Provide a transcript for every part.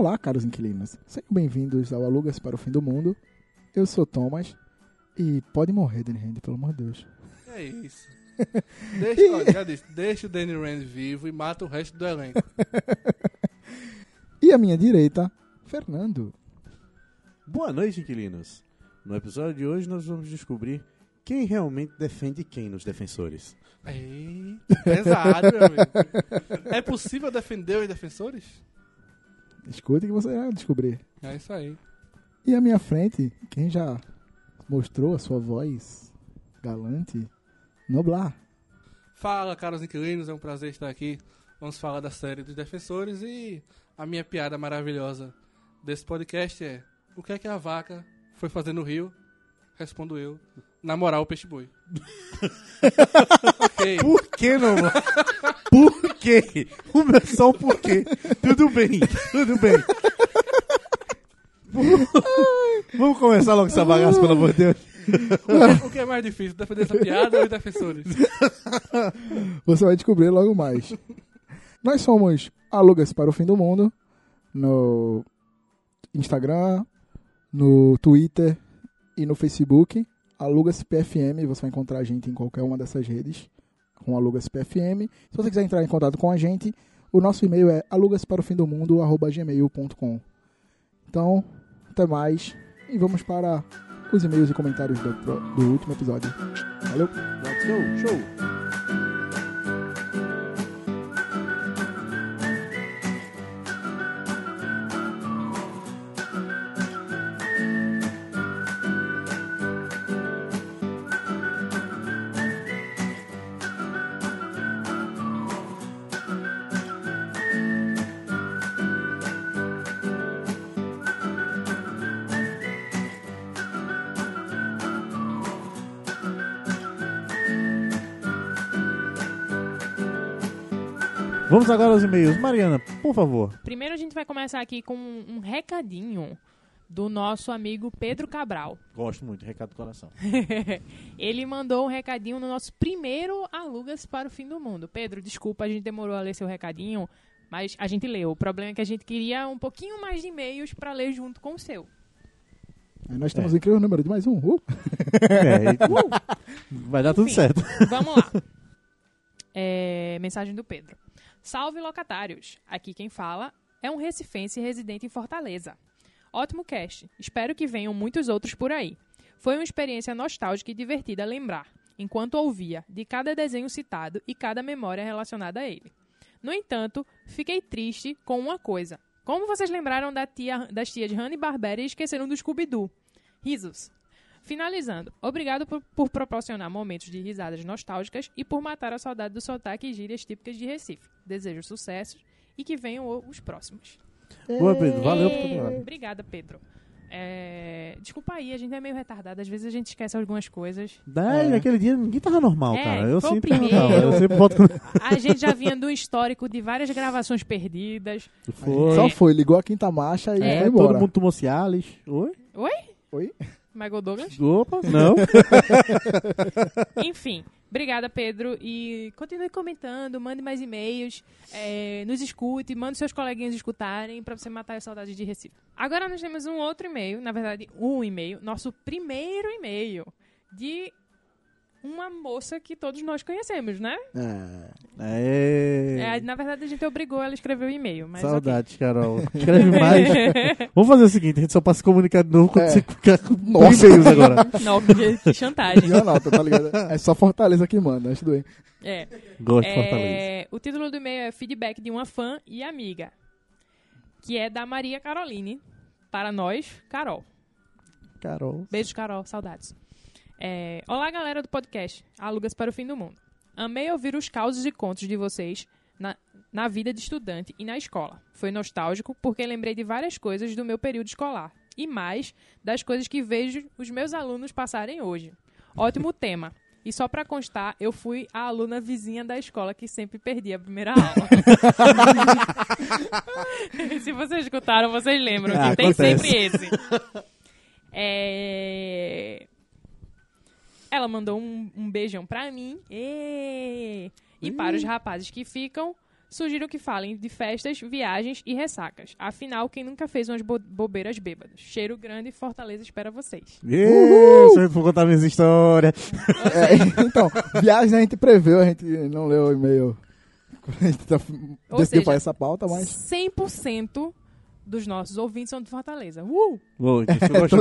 Olá, caros inquilinos. Sejam bem-vindos ao Alugas para o Fim do Mundo. Eu sou Thomas e pode morrer, Danny Hand, pelo amor de Deus. É isso. Deixa, olha, já disse, deixa o Danny Rand vivo e mata o resto do elenco. E à minha direita, Fernando. Boa noite, inquilinos. No episódio de hoje nós vamos descobrir quem realmente defende quem nos defensores. Eita, pesado, meu amigo. É possível defender os defensores? Escute que você vai descobrir. É isso aí. E à minha frente, quem já mostrou a sua voz galante, Noblar. Fala, caros inquilinos, é um prazer estar aqui. Vamos falar da série dos defensores e a minha piada maravilhosa desse podcast é: o que é que a vaca foi fazer no rio? Respondo eu: namorar o peixe-boi. ok. Por que não? Por quê? O meu só o porquê. Tudo bem, tudo bem. Vamos começar logo essa bagaça, pelo amor de Deus. O que é mais difícil, defender essa piada ou os defensores? Você vai descobrir logo mais. Nós somos Alugas para o Fim do Mundo no Instagram, no Twitter e no Facebook. Alugas PFM, você vai encontrar a gente em qualquer uma dessas redes com Alugas PFM. Se você quiser entrar em contato com a gente, o nosso e-mail é alugasparofimdomundo@gmail.com. Então, até mais e vamos para os e-mails e comentários do, do último episódio. Valeu! Go, show. Vamos agora aos e-mails. Mariana, por favor. Primeiro a gente vai começar aqui com um, um recadinho do nosso amigo Pedro Cabral. Gosto muito, recado do coração. Ele mandou um recadinho no nosso primeiro Alugas para o Fim do Mundo. Pedro, desculpa, a gente demorou a ler seu recadinho, mas a gente leu. O problema é que a gente queria um pouquinho mais de e-mails para ler junto com o seu. Aí nós temos o incrível número de mais um. Uh! É, e- vai dar tudo Enfim. certo. Vamos lá. É, mensagem do Pedro. Salve locatários! Aqui quem fala é um recifense residente em Fortaleza. Ótimo cast. Espero que venham muitos outros por aí. Foi uma experiência nostálgica e divertida lembrar, enquanto ouvia, de cada desenho citado e cada memória relacionada a ele. No entanto, fiquei triste com uma coisa. Como vocês lembraram da tia, das tias Hanna-Barbera e esqueceram do Scooby-Doo? Risos. Finalizando, obrigado por, por proporcionar momentos de risadas nostálgicas e por matar a saudade do sotaque e gírias típicas de Recife. Desejo sucessos e que venham os próximos. Boa, Pedro. Valeu por É, tudo. Obrigada, Pedro. É, Desculpa aí, a gente é meio retardado. Às vezes a gente esquece algumas coisas. Daí, naquele dia, ninguém tava normal, É, cara. Eu sempre tava normal. Eu sempre boto... A gente já vinha do histórico de várias gravações perdidas. Foi. Só foi, ligou a quinta marcha e É, foi embora. todo mundo tomou Cialis. Oi? Oi? Michael Douglas. Opa, não. Enfim, obrigada, Pedro. E continue comentando, mande mais e-mails, é, nos escute, mande seus coleguinhas escutarem pra você matar a saudade de Recife. Agora nós temos um outro e-mail, na verdade, um e-mail, nosso primeiro e-mail de uma moça que todos nós conhecemos, né? É. É, na verdade, a gente obrigou ela a escrever o e-mail. Mas. Saudades, Carol. Escreve mais. Vamos fazer o seguinte, a gente só passa se comunicar de novo quando É. você ficar com Nossa. e-mails agora. Não, que, chantagem. Não, não, tá ligado? É só Fortaleza que manda, acho doente. É. Gosto de Fortaleza. É, o título do e-mail é Feedback de uma fã e amiga, que é da Maria Caroline, para nós, Carol. Carol. Beijos, Carol, saudades. É, Olá, galera do podcast Alugas para o Fim do Mundo. Amei ouvir os causos e contos de vocês na, na vida de estudante e na escola. Foi nostálgico porque lembrei de várias coisas do meu período escolar e mais das coisas que vejo os meus alunos passarem hoje. Ótimo tema. E só pra constar, eu fui a aluna vizinha da escola que sempre perdia a primeira aula. Se vocês escutaram, vocês lembram Ah, que tem acontece. sempre esse. É... Ela mandou um, um beijão pra mim. Ê! E para os rapazes que ficam, Sugiro que falem de festas, viagens e ressacas. Afinal, quem nunca fez umas bo- bobeiras bêbadas? Cheiro grande, Fortaleza espera vocês. Yeah, Você for contar minhas histórias. É, então, viagem a gente preveu, a gente não leu o e-mail. A gente tá, decidiu seja, fazer essa pauta, mas 100% dos nossos ouvintes são de Fortaleza. Uh! Bom, a gente gosta,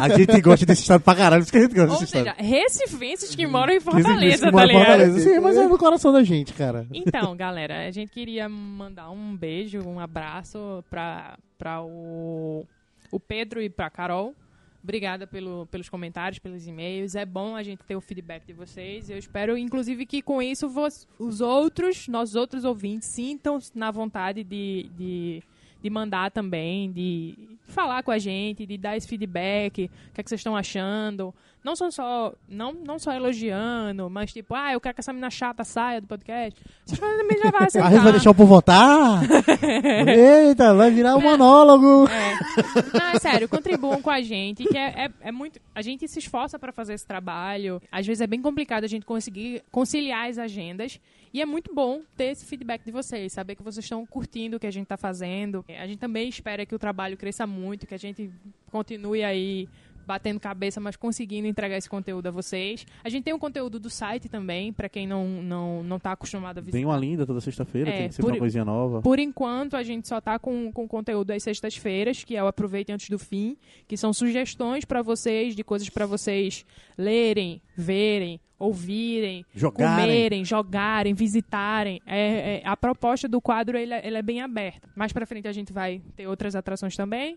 a gente desse estado pra caralho, por isso que a gente gosta Ou desse seja, estado. recifenses que moram em Fortaleza, que tá mora em ligado? Fortaleza. Sim, mas é no coração da gente, cara. Então, galera, a gente queria mandar um beijo, um abraço pra, pra o, o Pedro e pra Carol. Obrigada pelo, pelos comentários, pelos e-mails. É bom a gente ter o feedback de vocês. Eu espero, inclusive, que com isso vos- os outros, nossos outros ouvintes, sintam na vontade de, de, de mandar também, de falar com a gente, de dar esse feedback, o que, é que vocês estão achando. Não são só, não, não só elogiando, mas tipo, ah, eu quero que essa menina chata saia do podcast. Vocês podem também já vai A aceitar. gente vai deixar o povo votar? Eita, vai virar um monólogo. É. Não, é sério, contribuam com a gente, que é, é, é muito. A gente se esforça para fazer esse trabalho. Às vezes é bem complicado a gente conseguir conciliar as agendas. E é muito bom ter esse feedback de vocês, saber que vocês estão curtindo o que a gente está fazendo. A gente também espera que o trabalho cresça muito, que a gente continue aí batendo cabeça, mas conseguindo entregar esse conteúdo a vocês. A gente tem um conteúdo do site também, para quem não, não, não tá acostumado a visitar. Tem uma linda toda sexta-feira, É, tem sempre por- uma coisinha nova. Por enquanto, a gente só tá com, com conteúdo às sextas-feiras, que é o Aproveite Antes do Fim, que são sugestões para vocês, de coisas para vocês lerem, verem, ouvirem, Jogarem. comerem, jogarem, visitarem. É, é- a proposta do quadro ele, é- ele é bem aberta. Mais para frente a gente vai ter outras atrações também.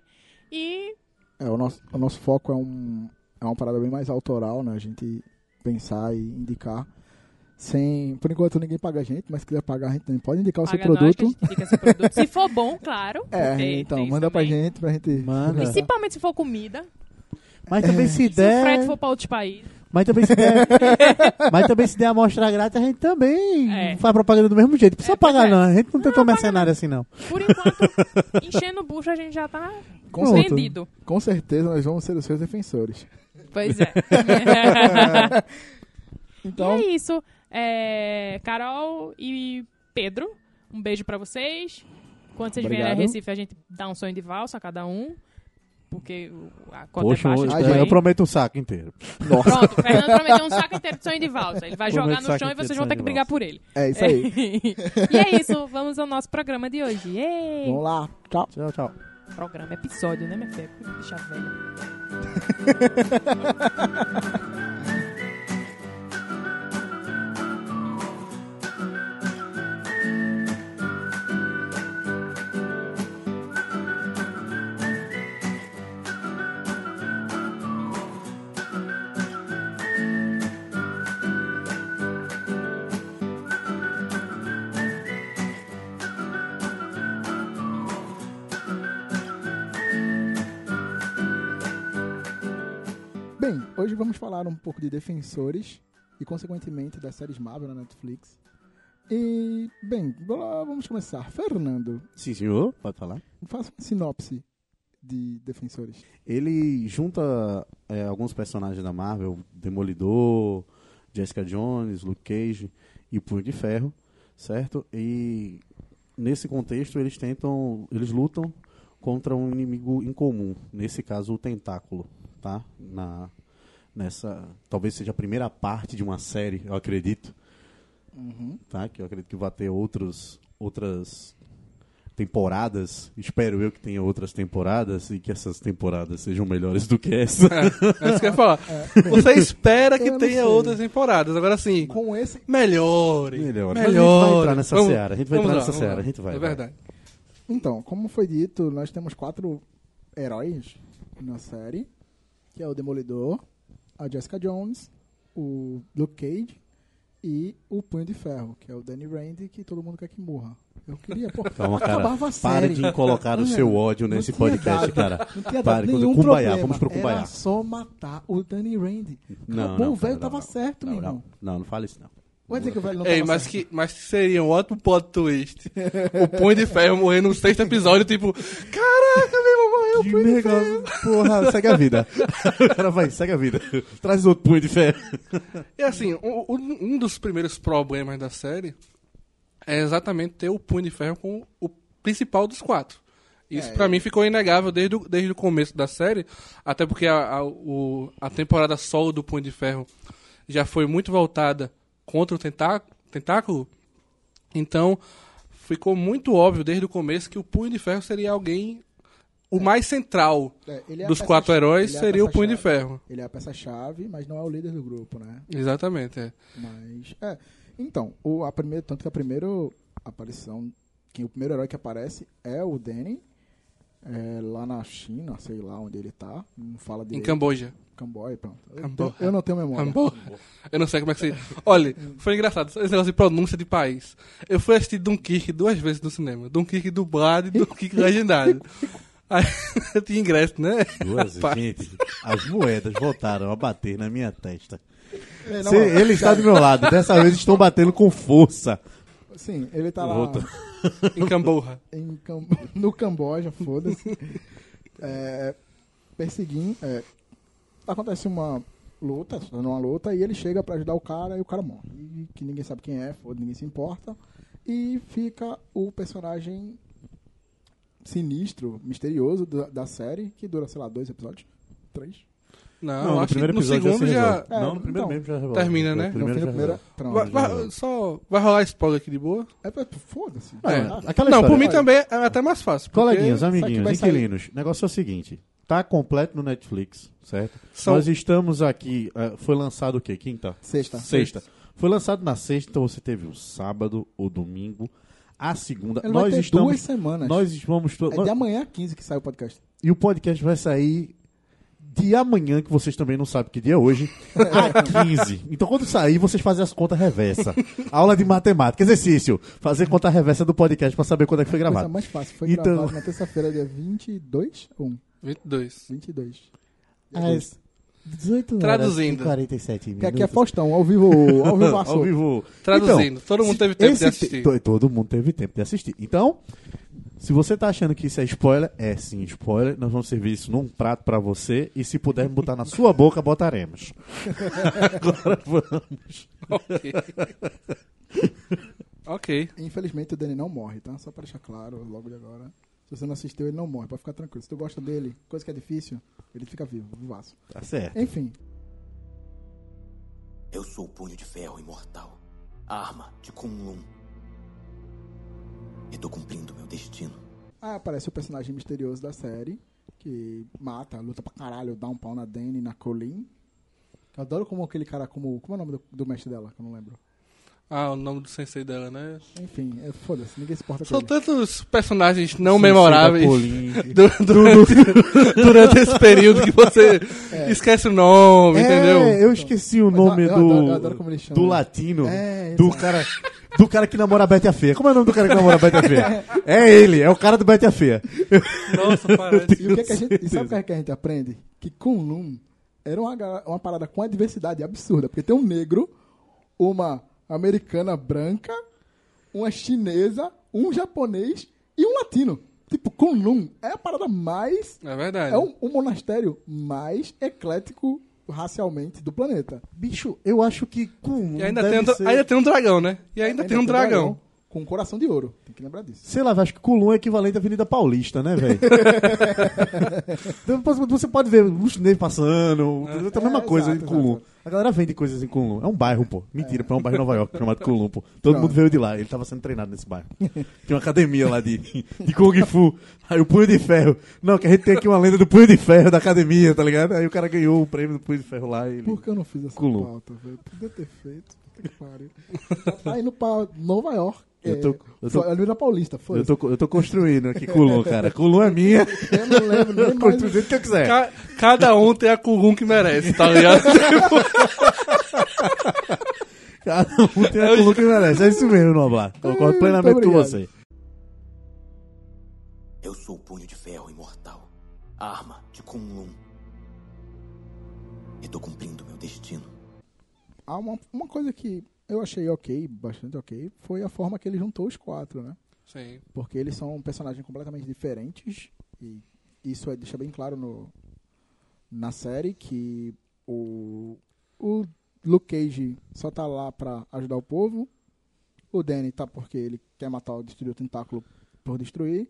E é, o, nosso, o nosso foco é, um, é uma parada bem mais autoral, né? A gente pensar e indicar. Sem, por enquanto ninguém paga a gente, mas se quiser pagar a gente também pode indicar o seu produto. gente indica seu produto. Se for bom, claro. É, então, manda pra também. gente, pra gente. Manda. Principalmente se for comida. Mas também se Se o der. frete for para outros países. Mas também se der. mas também se der amostra grátis, a gente também É. faz propaganda do mesmo jeito. Não precisa É, pagar, é. não. A gente não tentou paga mercenário assim, não. Por enquanto, enchendo o bucho, a gente já tá Com, certeza, vendido. com certeza nós vamos ser os seus defensores. Pois é. Então, e é isso. É, Carol e Pedro, um beijo pra vocês. Quando vocês vierem a Obrigado. Recife, a gente dá um sonho de valsa a cada um. Porque a cota Poxa, é baixa. eu, a também. eu prometo um saco inteiro. nossa, Pronto, o Fernando prometeu um saco inteiro de sonho de valsa. Ele vai Prometo jogar no chão e vocês vão ter que brigar por ele. é isso aí. e é isso, vamos ao nosso programa de hoje. Ei! Vamos lá, tchau. Tchau, tchau. Programa, episódio, né, minha filha? Deixa velha. hoje vamos falar um pouco de defensores e, consequentemente, das séries Marvel na Netflix. E, bem, vamos começar. Fernando, Sim, senhor. Pode falar. faça uma sinopse de defensores. Ele junta é, alguns personagens da Marvel, Demolidor, Jessica Jones, Luke Cage e Punho de Ferro, certo? E nesse contexto eles tentam, eles lutam contra um inimigo incomum, nesse caso o Tentáculo, tá? Na nessa, talvez seja a primeira parte de uma série, eu acredito, tá? Que eu acredito que vai ter outros outras temporadas. Espero eu que tenha outras temporadas e que essas temporadas sejam melhores do que essa. É, é isso que eu ia falar. Você espera que tenha sei. outras temporadas. Agora sim, Com esse. melhore. Melhor. Melhor. Mas a gente vai entrar nessa Vamos- seara. A gente vai entrar lá, nessa seara. lá. A gente vai. É vai. verdade. Então, como foi dito, nós temos quatro heróis na série, que é o Demolidor, a Jessica Jones, o Luke Cage e o Punho de Ferro, que é o Danny Rand, que todo mundo quer que morra. Eu queria, pô, Calma, cara. acabava a Pare série. de colocar o seu ódio nesse podcast, dado- cara. Não tinha Pare, dado nenhum Kumbaya, problema. vamos pro Kumbaya. Era só matar o Danny Rand. Não, não, o velho não, tava não, certo, não, meu não, irmão. não, não fala isso não. Vai dizer que o velho não Ei, mas, certo. que, mas seria um ótimo plot twist. o Punho de Ferro morrer no sexto episódio, tipo, caraca, Que Punho de. Porra, segue a vida. o cara vai, segue a vida. Traz outro punho de ferro. E assim, um, dos primeiros problemas da série é exatamente ter o Punho de Ferro como o principal dos quatro. Isso É, pra mim ficou inegável desde o, desde o começo da série, até porque a, a, o- a temporada solo do Punho de Ferro já foi muito voltada contra o tentá- tentáculo. Então, ficou muito óbvio desde o começo que o Punho de Ferro seria alguém. O mais central É, é dos quatro heróis é seria o. Punho de Ferro. Ele é a peça-chave, mas não é o líder do grupo, né? Exatamente, é. Mas. É. Então, o, a primeira, tanto que a primeira aparição, que o primeiro herói que aparece é o Danny, é, lá na China, sei lá onde ele tá. Não fala Em direito. Camboja. Camboja, pronto. Eu, Camboja. tenho- eu não tenho memória. Camboja. Eu não sei como é que se. Olha, foi engraçado. Esse negócio de pronúncia de país. Eu fui assistir Dunkirk duas vezes no cinema. Dunkirk dublado e Dunkirk legendado. Tinha ingresso, né? Duas, gente, as moedas voltaram a bater na minha testa. É, não, Se- ele está do meu lado, dessa vez estão batendo com força. Sim, ele tá lá Volta. Em Camborra. em Cam- no Camboja, foda-se. É, perseguindo. é, acontece uma luta, uma luta, e ele chega pra ajudar o cara e o cara morre. E que ninguém sabe quem é, foda, ninguém se importa. E fica o personagem sinistro, misterioso da, da série, que dura, sei lá, dois episódios? Três? Não, acho que no segundo se já. resolve. Não, no primeiro então, mesmo já resolve. termina, No né? No primeiro da já primeira. Vai, vai- só, vai rolar spoiler aqui de boa? É, foda-se. É. Não, história. por mim também é até mais fácil. porque Coleguinhas, amiguinhos, inquilinos, o negócio é o seguinte: tá completo no Netflix, certo? São- Nós estamos aqui. eh, foi lançado o quê? Quinta? Sexta. Sexta. Foi lançado na sexta, então você teve o sábado, o domingo, a segunda. Ele vai nós ter estamos. duas semanas. Nós vamos. to- É de amanhã 15 que sai o podcast. E o podcast vai sair de amanhã, que vocês também não sabem que dia é hoje, a 15. Então quando sair, vocês fazem as contas reversa. Aula de matemática, exercício. Fazer conta reversa do podcast pra saber quando é que foi Coisa gravado. mais fácil. Foi Então- gravado na terça-feira, dia 22 ou 1? 22. 22. Às 18 horas Traduzindo. e 47 Que minutos. aqui é Faustão, ao vivo, ao vivo Ao assou. vivo. Traduzindo, todo mundo teve tempo de assistir. te- to- todo mundo teve tempo de assistir. Então, se você tá achando que isso é spoiler, é sim spoiler. Nós vamos servir isso num prato pra você. E se pudermos botar na sua boca, botaremos. Agora vamos. Ok. ok. Infelizmente o Danny não morre, tá? Só pra deixar claro, logo de agora. Se você não assistiu, ele não morre, pode ficar tranquilo. Se tu gosta dele, coisa que é difícil, ele fica vivo, vivaço. Tá certo. Enfim, Eu sou o punho de ferro imortal. A arma de Kunlun. E tô cumprindo meu destino. aí aparece o personagem misterioso da série, que mata, luta pra caralho, dá um pau na Danny e na Colleen. Eu adoro como aquele cara, como. Como é o nome do, do mestre dela, que eu não lembro. Ah, o nome do sensei dela, né? Enfim, é, foda-se, ninguém se importa com São ele. tantos personagens não Sim, memoráveis da du- durante, durante esse período que você esquece o nome, entendeu? É, eu esqueci o Mas eu- nome eu do, adoro- eu adoro como ele chama. do latino. É, do cara. Do cara que namora a Betty a Feia. Como é o nome do cara que namora a Betty a Feia? É ele, é o cara do Betty a Feia. Nossa, parece. E, o que é que a gente, e sabe o que, é que a gente aprende? Que Kunlun era uma, ga- uma parada com uma diversidade absurda. Porque tem um negro, uma americana branca, uma chinesa, um japonês e um latino. Tipo, Kunlun é a parada mais. É verdade. É o, o monastério mais eclético racialmente do planeta. Bicho, eu acho que com. E ainda tem, um, dra- ainda tem um dragão, né? E ainda, tem um dragão. Com um coração de ouro. Tem que lembrar disso. Sei lá, acho que Culum é equivalente à Avenida Paulista, né, velho? Então, Você pode ver os chineses passando, é a mesma É, coisa exato, em Culum. exato. A galera vende coisas em Culum. É um bairro, pô. Mentira, pô, é um bairro em Nova York chamado Culum, pô. Todo Pronto. mundo veio de lá. Ele tava sendo treinado nesse bairro. Tinha uma academia lá de, de Kung Fu. Aí o Punho de Ferro. Não, que a gente tem aqui uma lenda do Punho de Ferro da academia, tá ligado? Aí o cara ganhou o prêmio do Punho de Ferro lá. Ele... Por que eu não fiz essa Culum. pauta, velho? Podia ter feito. Que pariu. Tá indo pra Nova York. Eu tô- é, eu tô- Avenida Paulista, Eu foi. tô, eu tô construindo aqui Culum, cara. Culum é minha. Eu não lembro nem Eu do mais. jeito que eu quiser. Ca- cada um tem a Kugun que merece, tá ligado? Cada um tem a Culum que merece. É isso mesmo, Noblar. Concordo plenamente com você. Eu sou o punho de ferro imortal. A arma de Kunlun. E tô cumprindo meu destino. Ah, uma, uma coisa que eu achei ok, bastante ok, foi a forma que ele juntou os quatro, né? Sim. Porque eles são personagens completamente diferentes e isso é, deixa bem claro no, na série que o, o Luke Cage só tá lá pra ajudar o povo O Danny tá porque ele quer matar o destruir o tentáculo por destruir.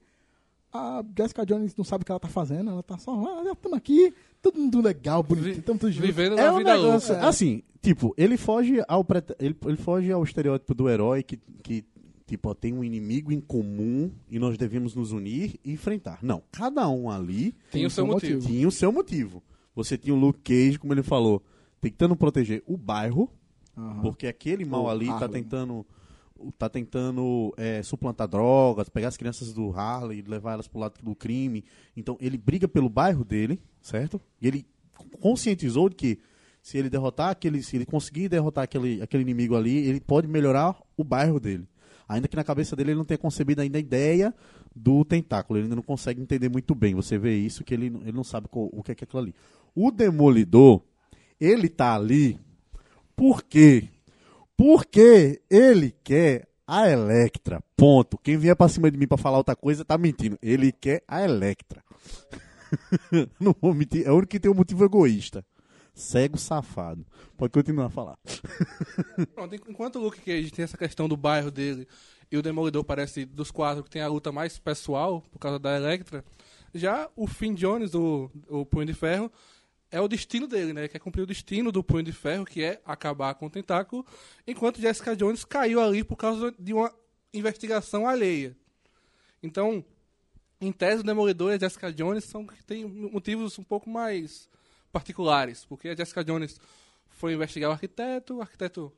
A Jessica Jones não sabe o que ela tá fazendo, ela tá só, ah, estamos aqui, todo mundo legal, bonitinho, Vi- estamos todos juntos. Vivendo É na um vida negócio, louca. assim, tipo, ele foge ao ele, ele foge ao estereótipo do herói que, que tipo, ó, tem um inimigo em comum e nós devemos nos unir e enfrentar. Não, cada um ali Tem o seu motivo. tinha o seu motivo. Você tinha o Luke Cage, como ele falou, tentando proteger o bairro, Aham. porque aquele mal O ali tá Harlem. tentando tá tentando é, suplantar drogas, pegar as crianças do Harley e levar elas pro lado do crime. Então ele briga pelo bairro dele, certo? E ele conscientizou de que se ele derrotar aquele, se ele conseguir derrotar aquele, aquele inimigo ali, ele pode melhorar o bairro dele. Ainda que na cabeça dele ele não tenha concebido ainda a ideia do tentáculo, ele ainda não consegue entender muito bem. Você vê isso que ele, ele não sabe qual- o que é, que é aquilo ali. O Demolidor, ele tá ali por quê? Porque ele quer a Electra. Ponto. Quem vier pra cima de mim pra falar outra coisa tá mentindo. Ele quer a Electra. não vou mentir. É o único que tem um motivo egoísta. Cego safado. Pode continuar a falar. Pronto, enquanto o Luke Cage tem essa questão do bairro dele e o Demolidor parece dos quatro que tem a luta mais pessoal por causa da Electra, já o Finn Jones, o, o Punho de Ferro, é o destino dele, né? Ele quer cumprir o destino do Punho de Ferro, que é acabar com o tentáculo, enquanto Jessica Jones caiu ali por causa de uma investigação alheia. Então, em tese, o Demolidor e a Jessica Jones são que têm motivos um pouco mais particulares, porque a Jessica Jones foi investigar o arquiteto, o arquiteto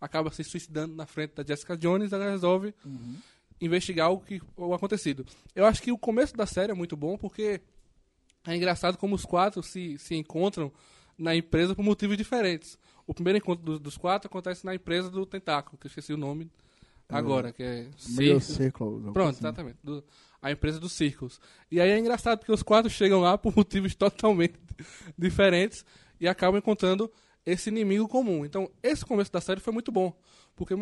acaba se suicidando na frente da Jessica Jones, ela resolve investigar o que o acontecido. Eu acho que o começo da série é muito bom porque é engraçado como os quatro se, se encontram na empresa por motivos diferentes. O primeiro encontro dos, dos quatro acontece na empresa do Tentáculo, que eu esqueci o nome agora, que é. Circle. algo Pronto, assim. exatamente. Do- a empresa dos círculos. E aí é engraçado porque os quatro chegam lá por motivos totalmente diferentes e acabam encontrando esse inimigo comum. Então, esse começo da série foi muito bom. Porque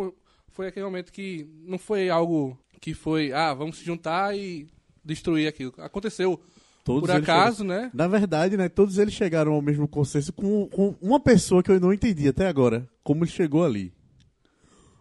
foi aquele momento que não foi algo que foi, ah, vamos se juntar e destruir aquilo. Aconteceu Todos por acaso, né? Na verdade, né, todos eles chegaram ao mesmo consenso com, com uma pessoa que eu não entendi até agora. Como ele chegou ali.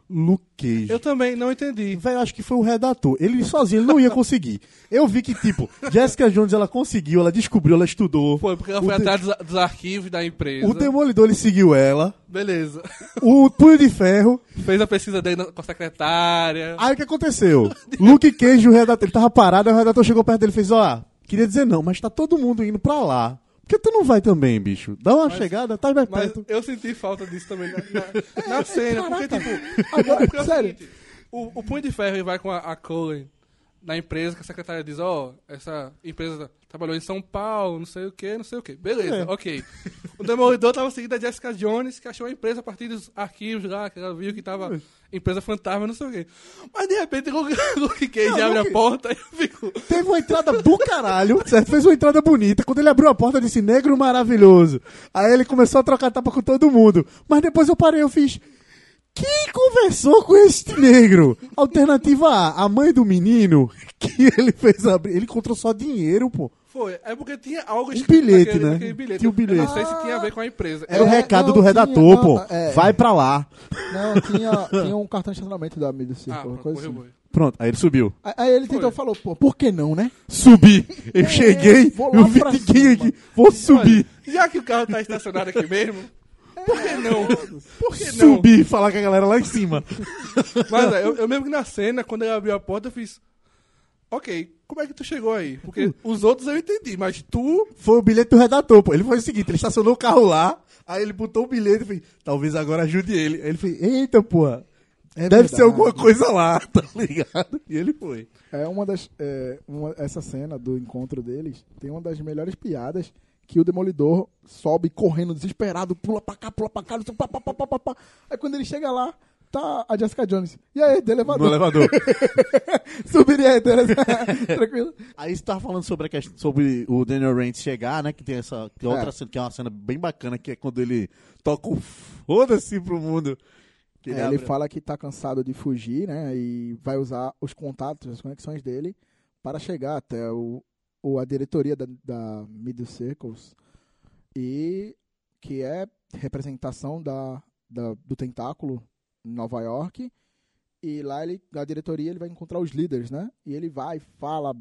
Luke Cage. Eu também não entendi. Velho, acho que foi o redator. Ele sozinho ele não ia conseguir. Eu vi que, tipo, Jessica Jones, ela conseguiu, ela descobriu, ela estudou. Foi porque ela O foi de- atrás dos, dos arquivos da empresa. O Demolidor, ele seguiu ela. Beleza. O Punho de Ferro. Fez a pesquisa dele com a secretária. Aí o que aconteceu? Luke Cage, o redator, ele tava parado, aí o redator chegou perto dele e fez, ó, queria dizer não, mas tá todo mundo indo pra lá. Que tu não vai também, bicho? Dá uma Mas- chegada, tá mais perto. eu senti falta disso também na, na- na cena, porque, tipo, Agora, é sério. o, o Punho de Ferro vai com a, a Colin na empresa, que a secretária diz, ó, essa empresa trabalhou em São Paulo, não sei o que, não sei o que. Beleza, É. ok. O Demolidor tava seguindo a Jessica Jones, que achou a empresa a partir dos arquivos lá, que ela viu que tava empresa fantasma, não sei o que. Mas de repente o Luke Cage Não, abre Luke- a porta e eu fico... Teve uma entrada do caralho, certo? Fez uma entrada bonita. Quando ele abriu a porta, eu disse, negro maravilhoso. Aí ele começou a trocar tapa com todo mundo. Mas depois eu parei, eu fiz... Quem conversou com este negro? Alternativa A, a mãe do menino, que ele fez abrir. Ele encontrou só dinheiro, pô. Foi, é porque tinha algo Um escrito bilhete, naquele, né? naquele bilhete. Tinha um bilhete. Eu não sei se tinha a ver com a empresa. Era o É, recado não, do tinha, redator, não, pô. é. Vai pra lá. Não, tinha, tinha um cartão de estacionamento da Amigo Ah, Circle, pronto, coisa morreu, assim. Pronto, aí ele subiu. Aí- Aí ele tentou Foi. falou, pô, por que não, né? Subi. Eu cheguei, vou lá eu vi ninguém aqui. Vou subir. Olha, já que o carro tá estacionado aqui mesmo, por que não? Por que não? Subir e falar com a galera lá em cima. Mas é, eu, eu mesmo que na cena, quando ele abriu a porta, eu fiz. Ok, como é que tu chegou aí? Porque os outros eu entendi, mas tu. Foi o bilhete do redator, pô. Ele foi o seguinte, ele estacionou o carro lá, aí ele botou o bilhete e fez, talvez agora ajude ele. Aí ele fez, eita, pô, É deve ser verdade. alguma coisa lá, tá ligado? E ele foi. É uma das. é, uma- essa cena do encontro deles tem uma das melhores piadas que o Demolidor sobe correndo desesperado, pula pra cá, pula pra cá, pá, pá, pá, pá, pá, pá. Aí quando ele chega lá, tá a Jessica Jones. E aí, do No elevador? elevador. Subiria aí. Tranquilo. Aí você tava falando sobre a questão, sobre o Daniel Rand chegar, né? Que tem essa que é outra É. cena, que é uma cena bem bacana, que é quando ele toca o foda-se pro mundo. Que É, ele abre- fala que tá cansado de fugir, né? E vai usar os contatos, as conexões dele para chegar até o, o- a diretoria da, da Middle Circles e que é representação da, da- do tentáculo em Nova York E lá ele, na diretoria ele vai encontrar os líderes, né? E ele vai, fala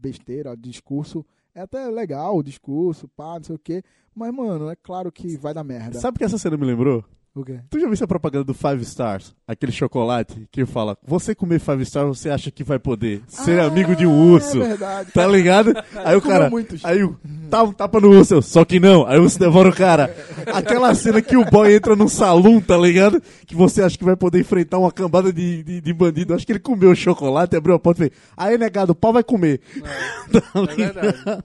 besteira, discurso. É até legal o discurso, pá, não sei o quê. Mas, mano, é claro que vai dar merda. Sabe o que essa cena me lembrou? Tu já viu essa propaganda do Five Stars? Aquele chocolate que fala: Você comer Five Stars, você acha que vai poder ser Ah, amigo de um urso. É verdade. Tá ligado? Aí o cara. muitos. Aí o. Tá um tapa no urso, só que não. Aí o urso devora o cara. Aquela cena que o boy entra num salão, tá ligado? Que você acha que vai poder enfrentar uma cambada de, de, de bandido. Acho que ele comeu o chocolate, abriu a porta e fez: Aí, negado, o pau vai comer. Tá É verdade.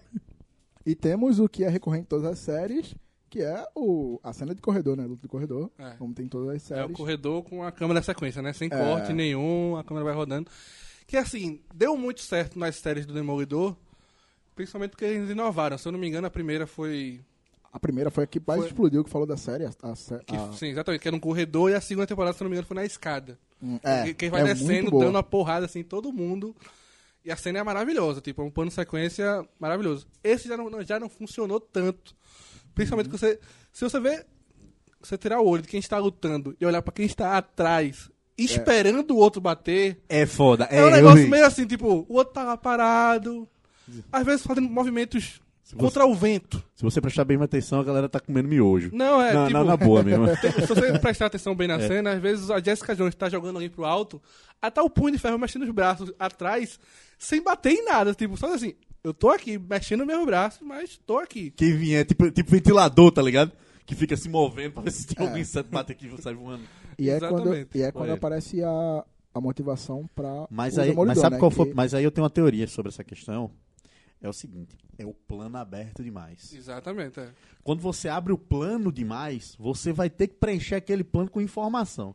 E temos o que é recorrente em todas as séries, que é o, a cena de corredor, né? Luta de corredor. É. Como tem em todas as É o séries. corredor com a câmera sequência, né? Sem É. corte nenhum, a câmera vai rodando. Que assim, deu muito certo nas séries do Demolidor, principalmente porque eles inovaram. Se eu não me engano, a primeira foi. A primeira foi a que mais Foi- explodiu, que falou da série. A, a, que- a- Sim, exatamente, que era um corredor e a segunda temporada, se eu não me engano, foi na escada. Hum, é, Que- Quem vai é descendo, dando uma porrada assim, todo mundo. E a cena é maravilhosa, tipo, é um plano sequência maravilhoso. Esse já não, já não funcionou tanto. Principalmente Uhum. você. Se você vê. Você tirar o olho de quem está lutando e olhar pra quem está atrás, esperando o outro bater. É foda. É, um negócio meio assim, tipo, o outro tá lá parado. Às vezes fazendo movimentos você- contra o vento. Se você prestar bem atenção, a galera tá comendo miojo. Não, é na, tipo. na, na boa mesmo. Se você prestar atenção bem na É. cena, às vezes a Jessica Jones tá jogando alguém pro alto, até o punho de ferro mexendo os braços atrás, sem bater em nada. Tipo, só assim, eu tô aqui mexendo meus braços, mas tô aqui. Quem vier, tipo, tipo ventilador, tá ligado? Que fica se movendo pra ver se tem É. algum inseto bater aqui e sai voando. E é quando, Exatamente. e é quando É. aparece a, a motivação pra. Mas o aí, mas sabe né? qual foi? Que- Mas aí eu tenho uma teoria sobre essa questão. É o seguinte, é o plano aberto demais. Exatamente, é. Quando você abre o plano demais, você vai ter que preencher aquele plano com informação.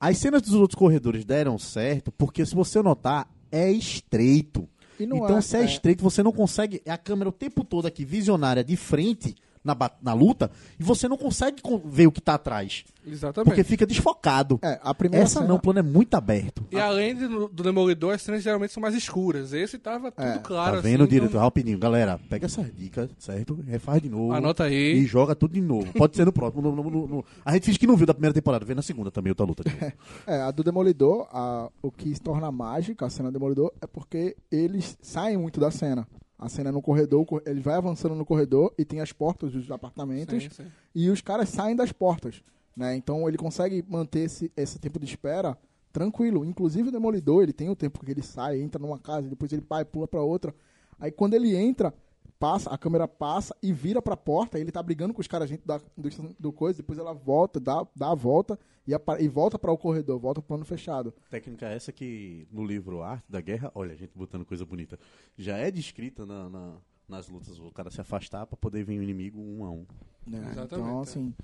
As cenas dos outros corredores deram certo, porque se você notar, é estreito. E não então, é- se é, é. estreito, você não consegue. É a câmera o tempo todo aqui, visionária, de frente na, na luta, e você não consegue con- ver o que tá atrás. Exatamente. Porque fica desfocado. É, a primeira Essa cena- não, o plano é muito aberto. E além do, do Demolidor, as cenas geralmente são mais escuras. Esse tava tudo É. claro. tá vendo, assim, diretor? então- Rapidinho, galera, pega essas dicas, certo? Refaz de novo. Anota aí. E joga tudo de novo. Pode ser no próximo. no- no- no- no- A gente finge que não viu da primeira temporada, vê na segunda também outra luta. É, a do Demolidor, a- o que se torna mágica, a cena do Demolidor, é porque eles saem muito da cena. A cena é no corredor, ele vai avançando no corredor e tem as portas dos apartamentos Sim, sim. e os caras saem das portas, né? Então ele consegue manter esse, esse tempo de espera tranquilo. Inclusive o Demolidor, ele tem o tempo que ele sai, entra numa casa, depois ele pai pula pra outra. Aí quando ele entra, passa, a câmera passa e vira pra porta, ele tá brigando com os caras dentro da, do, do coisa, depois ela volta, dá, dá a volta e, apa- e volta para o corredor, volta pro plano fechado. Técnica essa que no livro Arte da Guerra, olha, a gente botando coisa bonita, já é descrita na, na- nas lutas, o cara se afastar pra poder vir o inimigo um a um. né? Exatamente, Então, é. assim,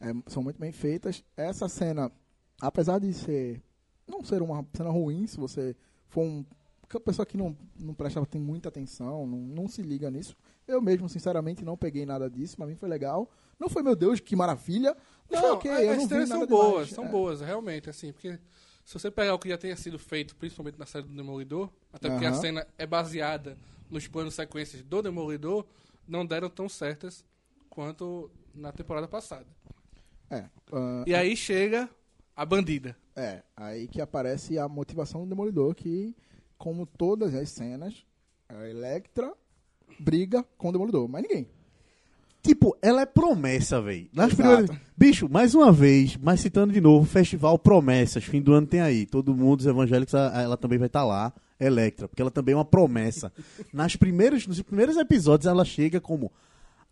é, são muito bem feitas. Essa cena, apesar de ser não ser uma cena ruim, se você for um a pessoa que não, não presta tem muita atenção, não, não se liga nisso. Eu mesmo, sinceramente, não peguei nada disso. Pra mim foi legal. Não foi, meu Deus, que maravilha. Mas foi Não, ok, as não nada são demais. boas, são É. boas, realmente, assim, porque se você pegar o que já tenha sido feito, principalmente na série do Demolidor, até porque a cena é baseada nos planos sequências do Demolidor, não deram tão certas quanto na temporada passada. É, ah, E aí chega a bandida. é, aí que aparece a motivação do Demolidor, que, como todas as cenas, a Electra briga com o Demolidor, mas ninguém. Tipo, ela é promessa, velho. Nas primeiras... Bicho, mais uma vez, mas citando de novo, Festival Promessas, fim do ano tem aí. Todo mundo, os evangélicos, ela também vai estar lá, Electra, porque ela também é uma promessa. Nas primeiras, nos primeiros episódios, ela chega como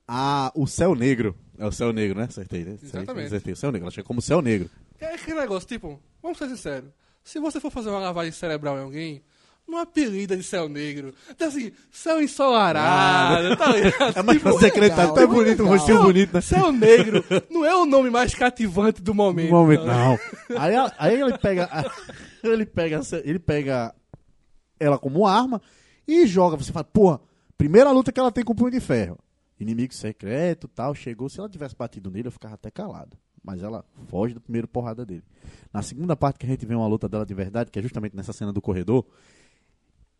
a, o Céu Negro. É o Céu Negro, né? Acertei, né? Exatamente. Acertei, o Céu Negro. Ela chega como o Céu Negro. É aquele negócio, tipo, vamos ser sinceros, se você for fazer uma lavagem cerebral em alguém, não apelida de céu negro. Então assim, céu ensolarado, tá ligado? É mais Tipo, acreditar, legal, até é bonito, um rostinho bonito, né? Céu negro não é o nome mais cativante do momento. No momento, tá? não. Aí, aí ele pega. Ele pega, ele pega ela como arma e joga. Você fala, porra, primeira luta que ela tem com o punho de ferro. Inimigo secreto tal, chegou. Se ela tivesse batido nele, eu ficava até calado. Mas ela foge do primeiro porrada dele. Na segunda parte que a gente vê uma luta dela de verdade, que é justamente nessa cena do corredor,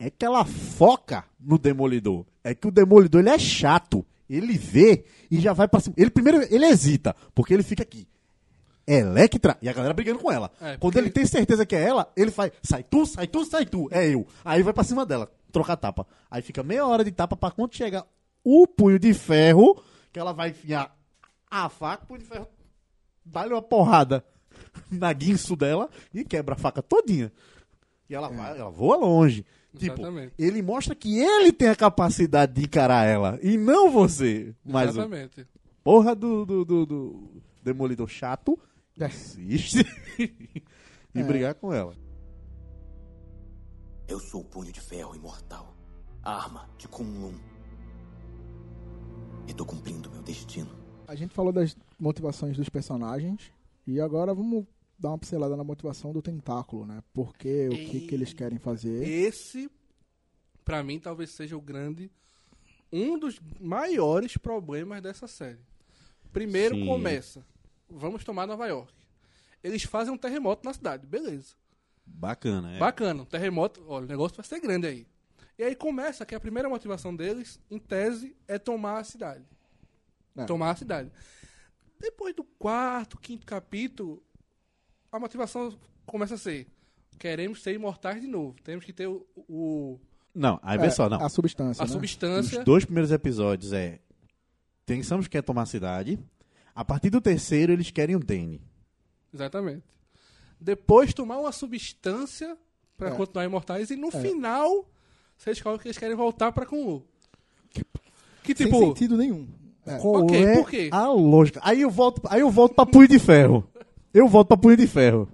é que ela foca no Demolidor. É que o Demolidor ele é chato. Ele vê e já vai pra cima. Ele primeiro ele hesita, porque ele fica aqui. Electra. E a galera brigando com ela. É, Quando porque- ele tem certeza que é ela, ele faz, sai tu, sai tu, sai tu. É eu. Aí vai pra cima dela, trocar tapa. Aí fica meia hora de tapa pra quando chega o punho de ferro, que ela vai enfiar a faca, o punho de ferro dá-lhe uma porrada na guinço dela e quebra a faca todinha. E ela vai, ela voa longe. Tipo, Exatamente. ele mostra que ele tem a capacidade de encarar ela e não você. Mas o Exatamente. porra do, do, do- do demolidor chato É. insiste em É. brigar com ela. Eu sou o punho de ferro imortal. A arma de Kunlun. E tô cumprindo meu destino. A gente falou das motivações dos personagens e agora vamos dar uma pincelada na motivação do tentáculo, né? Por quê, o que, que eles querem fazer. Esse, pra mim, talvez seja o grande. Um dos maiores problemas dessa série. Primeiro Sim. começa. Vamos tomar Nova York. Eles fazem um terremoto na cidade, beleza. Bacana, é. Bacana, um terremoto, olha, o negócio vai ser grande aí. E aí começa que a primeira motivação deles, em tese, é tomar a cidade. É. Tomar a cidade. Depois do quarto, quinto capítulo, a motivação começa a ser: queremos ser imortais de novo. Temos que ter o, o- Não, aí vê É, só, não. A substância. a né? substância. Os dois primeiros episódios é. Pensamos que é tomar a cidade. A partir do terceiro, eles querem o Danny. Exatamente. Depois tomar uma substância para É. continuar imortais e no É. final vocês descobrem que eles querem voltar para Kunlu. Que Sem tipo, sentido nenhum. É. Qual Ok, é por quê? a lógica? Aí eu volto, aí eu volto pra punho de ferro. Eu volto pra punho de ferro.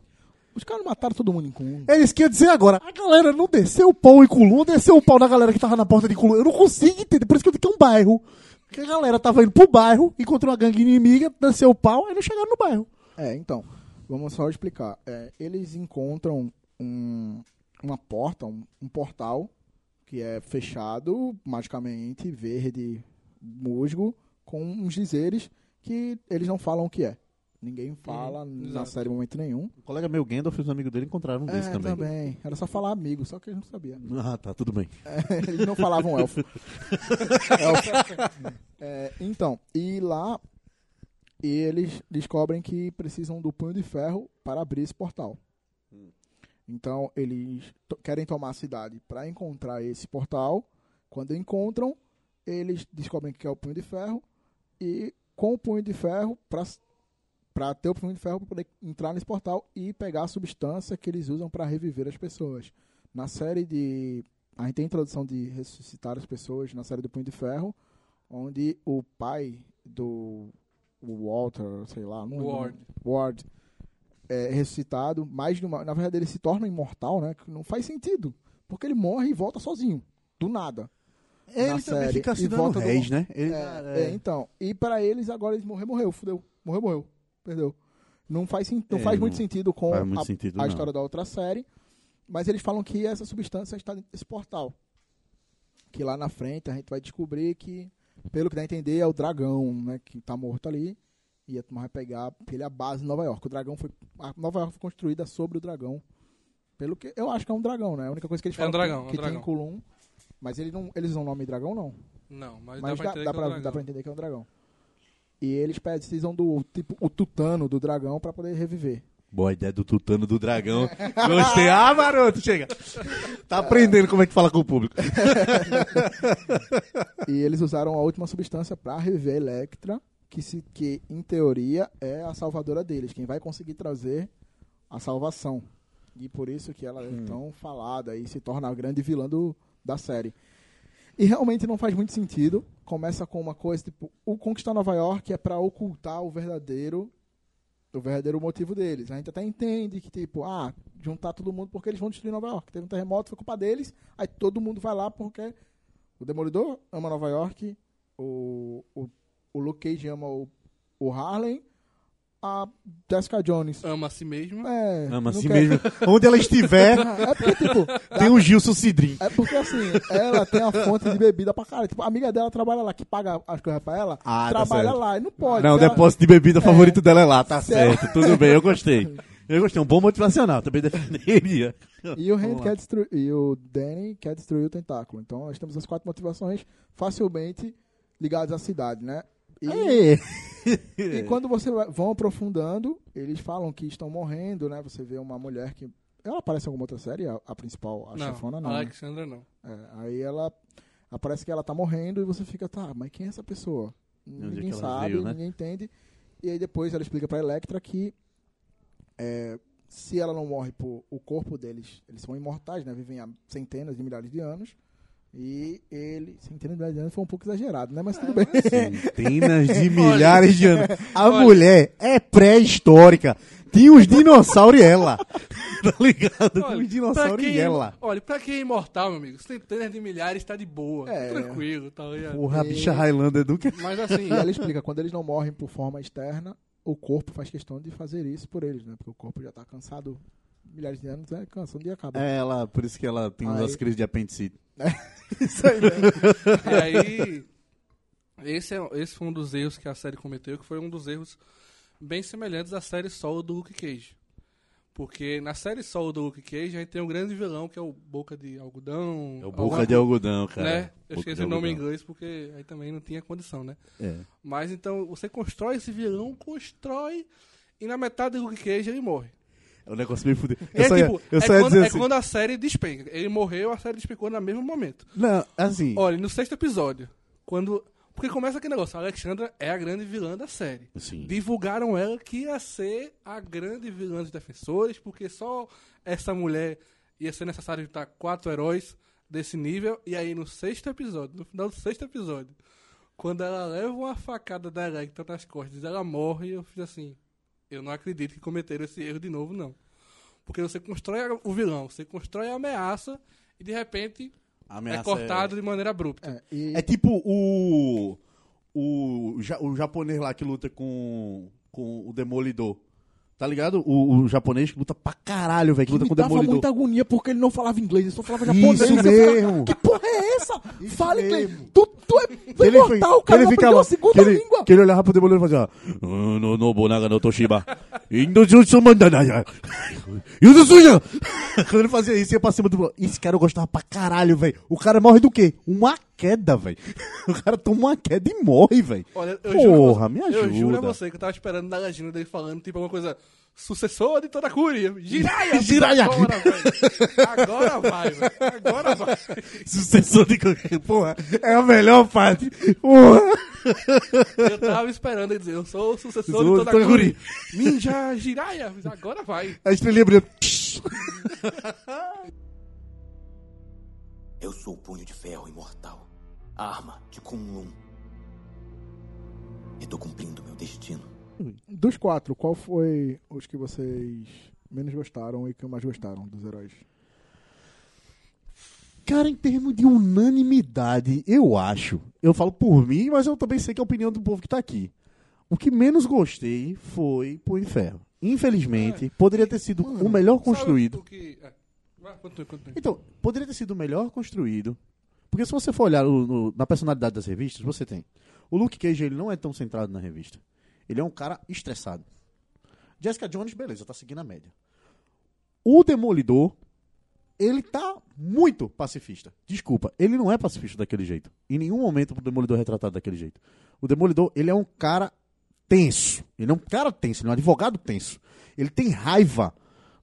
Os caras mataram todo mundo em comum. É isso que eu ia dizer agora. A galera não desceu o pau em Culum, desceu o pau na galera que tava na porta de Culum. Eu não consigo entender. Por isso que eu digo que é um bairro. Porque a galera tava indo pro bairro, encontrou uma gangue inimiga, desceu o pau, aí não chegaram no bairro. É, então, vamos só explicar. É, eles encontram um- uma porta, um, um portal, que é fechado, magicamente, verde, musgo, com uns dizeres que eles não falam o que é. Ninguém fala na série em momento nenhum. O colega meu Gandalf e os amigos dele encontraram um desse é, também. também. Era só falar amigo, só que eles não sabiam. Ah, tá, tudo bem. eles não falavam elfo. Elfo. É, então, e lá e eles descobrem que precisam do punho de ferro para abrir esse portal. Então, eles querem tomar a cidade para encontrar esse portal. Quando encontram, eles descobrem que é o punho de ferro e com o punho de ferro para para ter o punho de ferro para poder entrar nesse portal e pegar a substância que eles usam para reviver as pessoas. Na série de a gente tem a introdução de ressuscitar as pessoas na série do Punho de Ferro, onde o pai do o Walter, sei lá, não Ward. Ward é ressuscitado, mais de uma, na verdade ele se torna imortal, né? Que não faz sentido, porque ele morre e volta sozinho, do nada. Ele Na também série. fica se dando volta do- né? Ele, É, é, então, e para eles agora eles morrer, morreu, fudeu, morreu, morreu, perdeu. Não faz, sen- não É, faz muito não sentido com faz muito a, sentido, a não. história da outra série, mas eles falam que essa substância está dentro desse portal. Que lá na frente a gente vai descobrir que, pelo que dá a entender, é o dragão, né, que tá morto ali. E a turma vai pegar, porque ele é a base de Nova York. O dragão foi. A Nova York foi construída sobre o dragão. Pelo que. Eu acho que é um dragão, né? A única coisa que eles É um falam dragão, que, é um que tem dragão. em Kulum. Mas ele não, eles usam o nome dragão, não. Não, mas, Mas dá, dá, pra, dá, é pra, um dá pra entender que é um dragão. E eles precisam do tipo o tutano do dragão pra poder reviver. Boa ideia do tutano do dragão. Gostei. Ah, maroto, chega. Tá aprendendo como é que fala com o público. E eles usaram a última substância pra reviver Electra, que, se, que em teoria é a salvadora deles, quem vai conseguir trazer a salvação. E por isso que ela é tão falada e se torna a grande vilã do, da série. E realmente não faz muito sentido. Começa com uma coisa tipo, o conquistar Nova York é pra ocultar o verdadeiro o verdadeiro motivo deles. A gente até entende que tipo, ah, juntar todo mundo porque eles vão destruir Nova York. Teve um terremoto, foi culpa deles. Aí todo mundo vai lá porque o Demolidor ama Nova York, o, o, o Luke Cage ama o, o Harlem, a Jessica Jones. Ama a si mesmo. É, Ama a si quer- mesmo. Onde ela estiver, É porque, tipo, tem um Gilson Cidrim. é porque assim, ela tem a fonte de bebida pra caralho. Tipo, a amiga dela trabalha lá, que paga as coisas pra ela, Ah, tá trabalha certo. lá e não pode. Não, o ela- depósito de bebida favorito dela é lá, tá Se ela- certo. Tudo bem, eu gostei. Eu gostei, um bom motivacional, também defenderia. E o Hand Vamos lá. quer destruir, e o Danny quer destruir o tentáculo. Então nós temos as quatro motivações facilmente ligadas à cidade, né? E, É. e quando você vai- vão aprofundando, eles falam que estão morrendo, né? Você vê uma mulher que. Ela aparece em alguma outra série? A, a principal, a não, chefona, não. né? Alexandra não. É, aí ela. Aparece que ela tá morrendo e você fica, tá, mas quem é essa pessoa? é ninguém sabe, veio, né? ninguém entende. E aí depois ela explica pra Electra que é, se ela não morre por o corpo deles, eles são imortais, né? Vivem há centenas de milhares de anos. E ele, centenas de milhares de anos foi um pouco exagerado, né? Mas tudo bem. Centenas de milhares de anos. A Olha. mulher é pré-histórica. Tinha os dinossauros e ela. Tá ligado? Olha, os dinossauros quem e é- ela. Olha, pra quem é imortal, meu amigo, centenas de milhares tá de boa. É. Tranquilo, tá ligado? Porra, a E- bicha Highlander do que. Mas assim, E ela explica, quando eles não morrem por forma externa, o corpo faz questão de fazer isso por eles, né? Porque o corpo já tá cansado milhares de anos, é cansa, um dia acaba. É ela, por isso que ela tem Aí- umas crises de apendicite. Isso aí mesmo. E aí, esse, é, esse foi um dos erros que a série cometeu, que foi um dos erros bem semelhantes à série solo do Luke Cage. Porque na série solo do Luke Cage, a gente tem um grande vilão, que é o Boca de Algodão. É o alguma boca de algodão, cara. Né? Eu Boca esqueci o nome em inglês, porque aí também não tinha condição, né? É. Mas então, você constrói esse vilão, constrói, e na metade do Luke Cage ele morre. É um negócio meio fudido. Eu é só ia, tipo, eu é, só ia quando, dizer é assim. quando a série despenca. Ele morreu, a série despecou no mesmo momento. Não, assim. Olha, no sexto episódio, quando. Porque começa aquele negócio, a Alexandra é a grande vilã da série. Sim. Divulgaram ela que ia ser a grande vilã dos defensores, porque só essa mulher ia ser necessário juntar quatro heróis desse nível. E aí no sexto episódio, no final do sexto episódio, quando ela leva uma facada da Electra nas costas, ela morre, eu fiz assim. Eu não acredito que cometeram esse erro de novo, não. Porque você constrói o vilão, você constrói a ameaça e de repente A é ameaça cortado de maneira abrupta. É, e É tipo o. O, o japonês lá que luta com, com o Demolidor. Tá ligado? O, o japonês que luta pra caralho, velho. Que luta me com o dava Demolidor. muita agonia porque ele não falava inglês, ele só falava japonês. Isso mesmo. Que porra é essa? Fala inglês. Tu, tu é, tu Que ele, imortal, que cara. ele ficava. a segunda Que ele, língua. que ele olhava pro Demolidor e fazia. "Ah, No, no, bonaga no Toshiba. Indojutsu mandanaya. Yuzutsuya. Quando ele fazia isso, ia pra cima do. Esse cara eu gostava pra caralho, velho. O cara morre do quê? Uma queda, velho. O cara toma uma queda e morre, velho. Olha, eu Porra, juro, me Eu juro a ajuda. você que eu tava esperando na legenda dele falando tipo alguma coisa. Sucessor de toda Cúria. Jiraya. Jiraiya. Agora. Agora vai, velho. Agora vai. Sucessor de. Porra, é a melhor parte. Porra. Eu tava esperando ele dizer, eu sou o sucessor Sou de toda toda Cúria. Ninja Jiraya. Agora vai. A estrelinha brilha. Eu sou o punho de ferro imortal. Arma de Kunlun. E tô cumprindo meu destino. Dos quatro, qual foi os que vocês menos gostaram e que mais gostaram dos heróis? Cara, em termos de unanimidade, eu acho. Eu falo por mim, mas eu também sei que é a opinião do povo que tá aqui. O que menos gostei foi Punho de Ferro. Infelizmente, poderia ter sido o melhor construído. Que... é. Então, poderia ter sido o melhor construído. Porque se você for olhar no- na personalidade das revistas, você tem. O Luke Cage, ele não é tão centrado na revista. Ele é um cara estressado. Jessica Jones, beleza, tá seguindo a média. O Demolidor, ele tá muito pacifista. Desculpa, ele não é pacifista daquele jeito. Em nenhum momento o Demolidor é retratado daquele jeito. O Demolidor, ele é um cara tenso. Ele é um cara tenso, ele é um advogado tenso. Ele tem raiva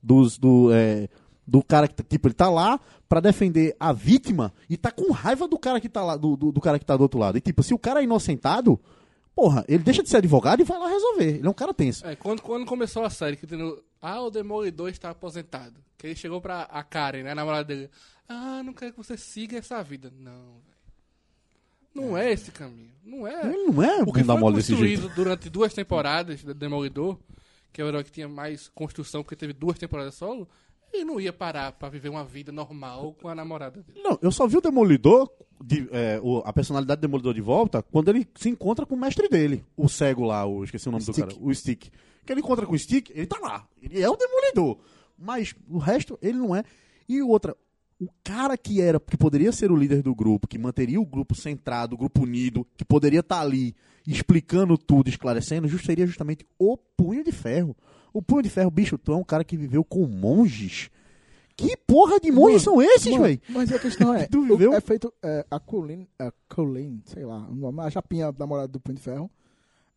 dos, do, é, do cara que, tá- tipo, ele tá lá pra defender a vítima e tá com raiva do cara que tá lá, do, do, do cara que tá do outro lado. E tipo, se o cara é inocentado, porra, ele deixa de ser advogado e vai lá resolver. Ele é um cara tenso. É, quando, quando começou a série, que tendo, ah, o Demolidor está aposentado. Que ele chegou pra a Karen, né, a namorada dele. Ah, não quero que você siga essa vida. Não, velho. Não é. esse caminho. Não é. Ele não é O que foi construído durante duas temporadas do Demolidor, que é o herói que tinha mais construção porque teve duas temporadas solo, ele não ia parar pra viver uma vida normal com a namorada dele. Não, eu só vi o Demolidor, de- é, o- a personalidade do Demolidor de volta, quando ele se encontra com o mestre dele, o cego lá, o, esqueci o nome Stick. do cara, o Stick. Que ele encontra com o Stick, ele tá lá. Ele é o Demolidor. Mas o resto, ele não é. E outra, o cara que era, que poderia ser o líder do grupo, que manteria o grupo centrado, o grupo unido, que poderia estar ali explicando tudo, esclarecendo, seria justamente o Punho de Ferro. O Punho de Ferro, bicho, tu é um cara que viveu com monges. Que porra de monges são esses, velho? Mas a questão é, Tu viveu? o- é feito, é, a Colleen, a Colleen, sei lá, a japinha namorada do Punho de Ferro,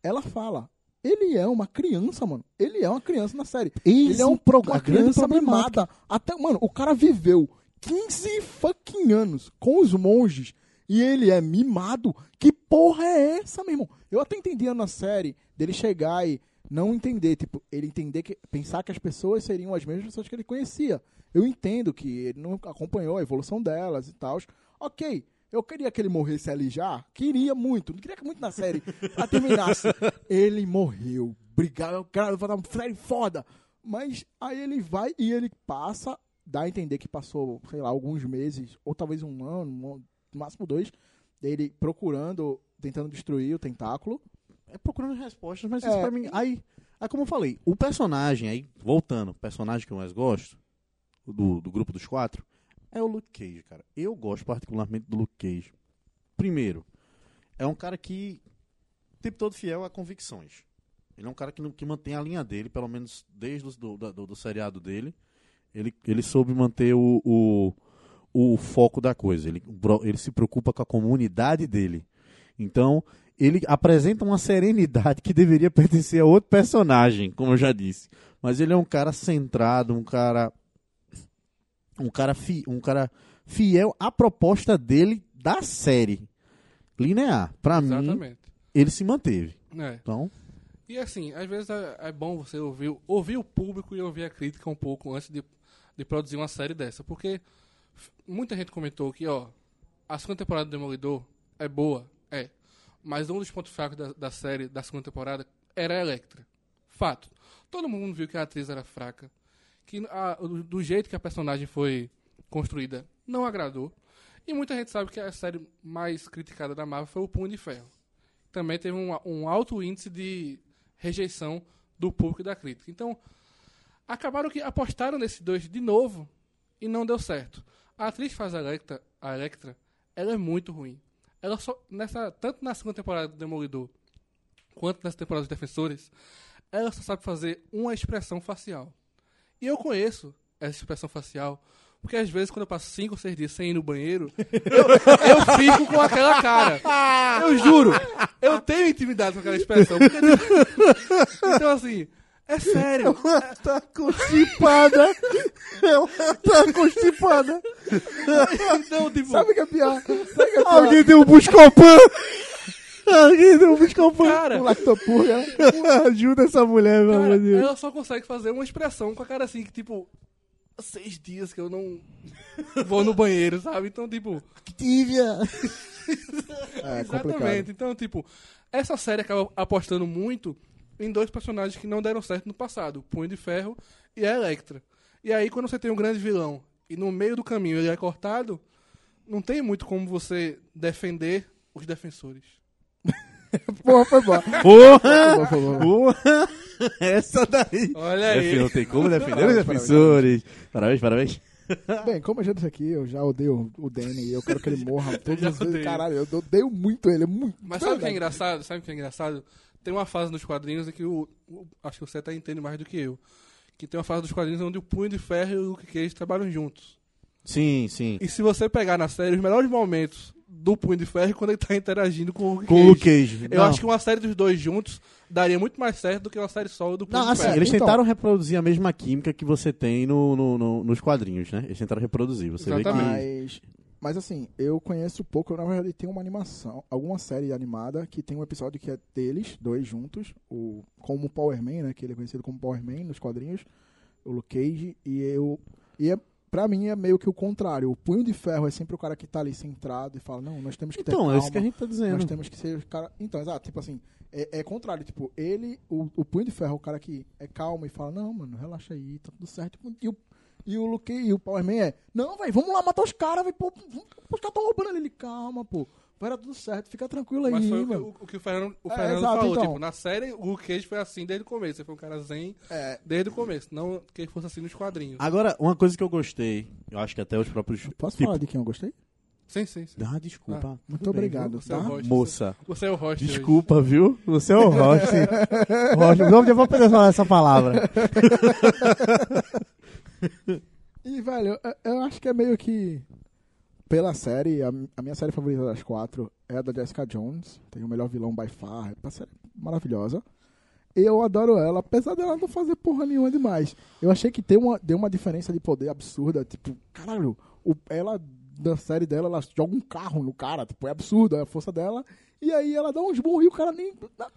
ela fala. Ele é uma criança, mano. Ele é uma criança na série. Esse ele é um pro- uma a grande criança mimada. Até, mano, o cara viveu 15 fucking anos com os monges e ele é mimado. Que porra é essa, meu irmão? Eu até entendia na série dele chegar e não entender, tipo, ele entender que pensar que as pessoas seriam as mesmas pessoas que ele conhecia. Eu entendo que ele não acompanhou a evolução delas e tal. OK. Eu queria que ele morresse ali já. Queria muito. Não queria que muito na série ela terminasse. Ele morreu. Obrigado. Cara, vai dar uma série foda. Mas aí ele vai e ele passa, dá a entender que passou, sei lá, alguns meses, ou talvez um ano, um- no máximo dois, dele procurando, tentando destruir o tentáculo. É procurando respostas, mas É. isso pra mim. Aí, aí, como eu falei, o personagem, aí, voltando, o personagem que eu mais gosto, do, do grupo dos quatro, é o Luke Cage, cara. Eu gosto particularmente do Luke Cage. Primeiro, é um cara que o tempo todo fiel a convicções. Ele é um cara que, não- que mantém a linha dele, pelo menos desde o do, do, do seriado dele. Ele, ele soube manter o, o, o foco da coisa. Ele, ele se preocupa com a comunidade dele. Então, ele apresenta uma serenidade que deveria pertencer a outro personagem, como eu já disse. Mas ele é um cara centrado, um cara. Um cara, fi, um cara fiel à proposta dele da série. Linear. Pra mim, ele se manteve. É. Então, E assim, às vezes é, é bom você ouvir, ouvir o público e ouvir a crítica um pouco antes de, de produzir uma série dessa. Porque muita gente comentou que, ó, a segunda temporada do Demolidor é boa, é. Mas um dos pontos fracos da, da série, da segunda temporada, era a Electra. Fato. Todo mundo viu que a atriz era fraca. Que a- do, jeito que a personagem foi construída, não agradou. E muita gente sabe que a série mais criticada da Marvel foi o Punho de Ferro também teve um, um alto índice de rejeição do público e da crítica. Então, acabaram que apostaram nesses dois de novo e não deu certo. A atriz que faz a Electra, a Electra ela é muito ruim. Ela só, nessa, tanto na segunda temporada do Demolidor quanto nessa temporada dos Defensores, ela só sabe fazer uma expressão facial. E eu conheço essa expressão facial, porque às vezes quando eu passo 5 ou 6 dias sem ir no banheiro, eu, eu fico com aquela cara. Eu juro, eu tenho intimidade com aquela expressão. porque- então assim, é sério. tá constipada. Ela tá constipada. Então, tipo, Sabe o que é pior? Sabe que é pior? Alguém deu um buscopan. Alguém deu um buscopan. cara, lactopurga. Ajuda essa mulher, cara, amor de Deus. ela só consegue fazer uma expressão com a cara assim, que tipo, seis dias que eu não vou no banheiro, sabe? Então, tipo, Tívia. É Exatamente. complicado. Então, tipo, essa série acaba apostando muito em dois personagens que não deram certo no passado, o Punho de Ferro e a Electra. E aí, quando você tem um grande vilão e no meio do caminho ele é cortado, não tem muito como você defender os defensores. Porra, foi bom. Porra! Foi. Porra! Essa daí. Olha aí. Não tem como defender os defensores. Parabéns, parabéns. Bem, como eu já disse aqui, eu já odeio o Danny e eu quero que ele morra todas as vezes. Caralho, eu odeio muito ele. é Muito, Mas sabe o que é engraçado? Sabe o que é engraçado? Tem uma fase nos quadrinhos em que o, o- acho que você até entende mais do que eu. Que tem uma fase dos quadrinhos onde o Punho de Ferro e o Luke Cage trabalham juntos. Sim, sim. E se você pegar na série, os melhores momentos do Punho de Ferro é quando ele tá interagindo com o Luke Com. Luke Cage. Eu Não. acho que uma série dos dois juntos daria muito mais certo do que uma série solo do Punho Não, de assim, Ferro. eles Então. tentaram reproduzir a mesma química que você tem no, no- no- nos quadrinhos, né? Eles tentaram reproduzir. Você vê que. Exatamente. Mas, mas assim, eu conheço pouco. Na verdade, tem uma animação, alguma série animada que tem um episódio que é deles, dois juntos, o, como o Power Man, né? Que ele é conhecido como Power Man nos quadrinhos, o Luke Cage, e eu. E é, pra mim é meio que o contrário. O punho de ferro é sempre o cara que tá ali centrado e fala, não, nós temos que ter Então, é isso que a gente tá Nós dizendo. temos que ser os cara. Então, exato, tipo assim, é, é contrário, tipo, ele, o, o punho de ferro, é o cara que é calmo e fala, não, mano, relaxa aí, tá tudo certo. E o, e o Luke e o Power Man é, não, velho, vamos lá matar os caras, velho, pô, os caras tão roubando ali. Ele, calma, pô, vai dar tudo certo, fica tranquilo aí, Mas foi o o, o que o Fernando, o É, Fernando exato, falou. então. Tipo, na série, o Luke Cage foi assim desde o começo. Ele foi um cara zen É, desde o começo. Não que ele fosse assim nos quadrinhos. Agora, uma coisa que eu gostei, eu acho que até os próprios. posso tipo- falar de quem eu gostei? Sim, sim, sim. Ah, desculpa. Muito Tudo bem, obrigado, Você é o tá? host. Moça, Você é o host. hoje. desculpa, viu? Você é o host. host. Não, eu vou poder falar essa palavra. E, velho, eu, eu acho que é meio que. pela série, a, a minha série favorita das quatro é a da Jessica Jones. Tem o melhor vilão by far. É uma série maravilhosa. Eu adoro ela, apesar dela não fazer porra nenhuma demais. Eu achei que tem uma, deu uma diferença de poder absurda. Tipo, caralho, o, ela, da série dela, ela joga um carro no cara. Tipo, é absurdo a força dela. E aí ela dá uns burros e o cara nem. Dá,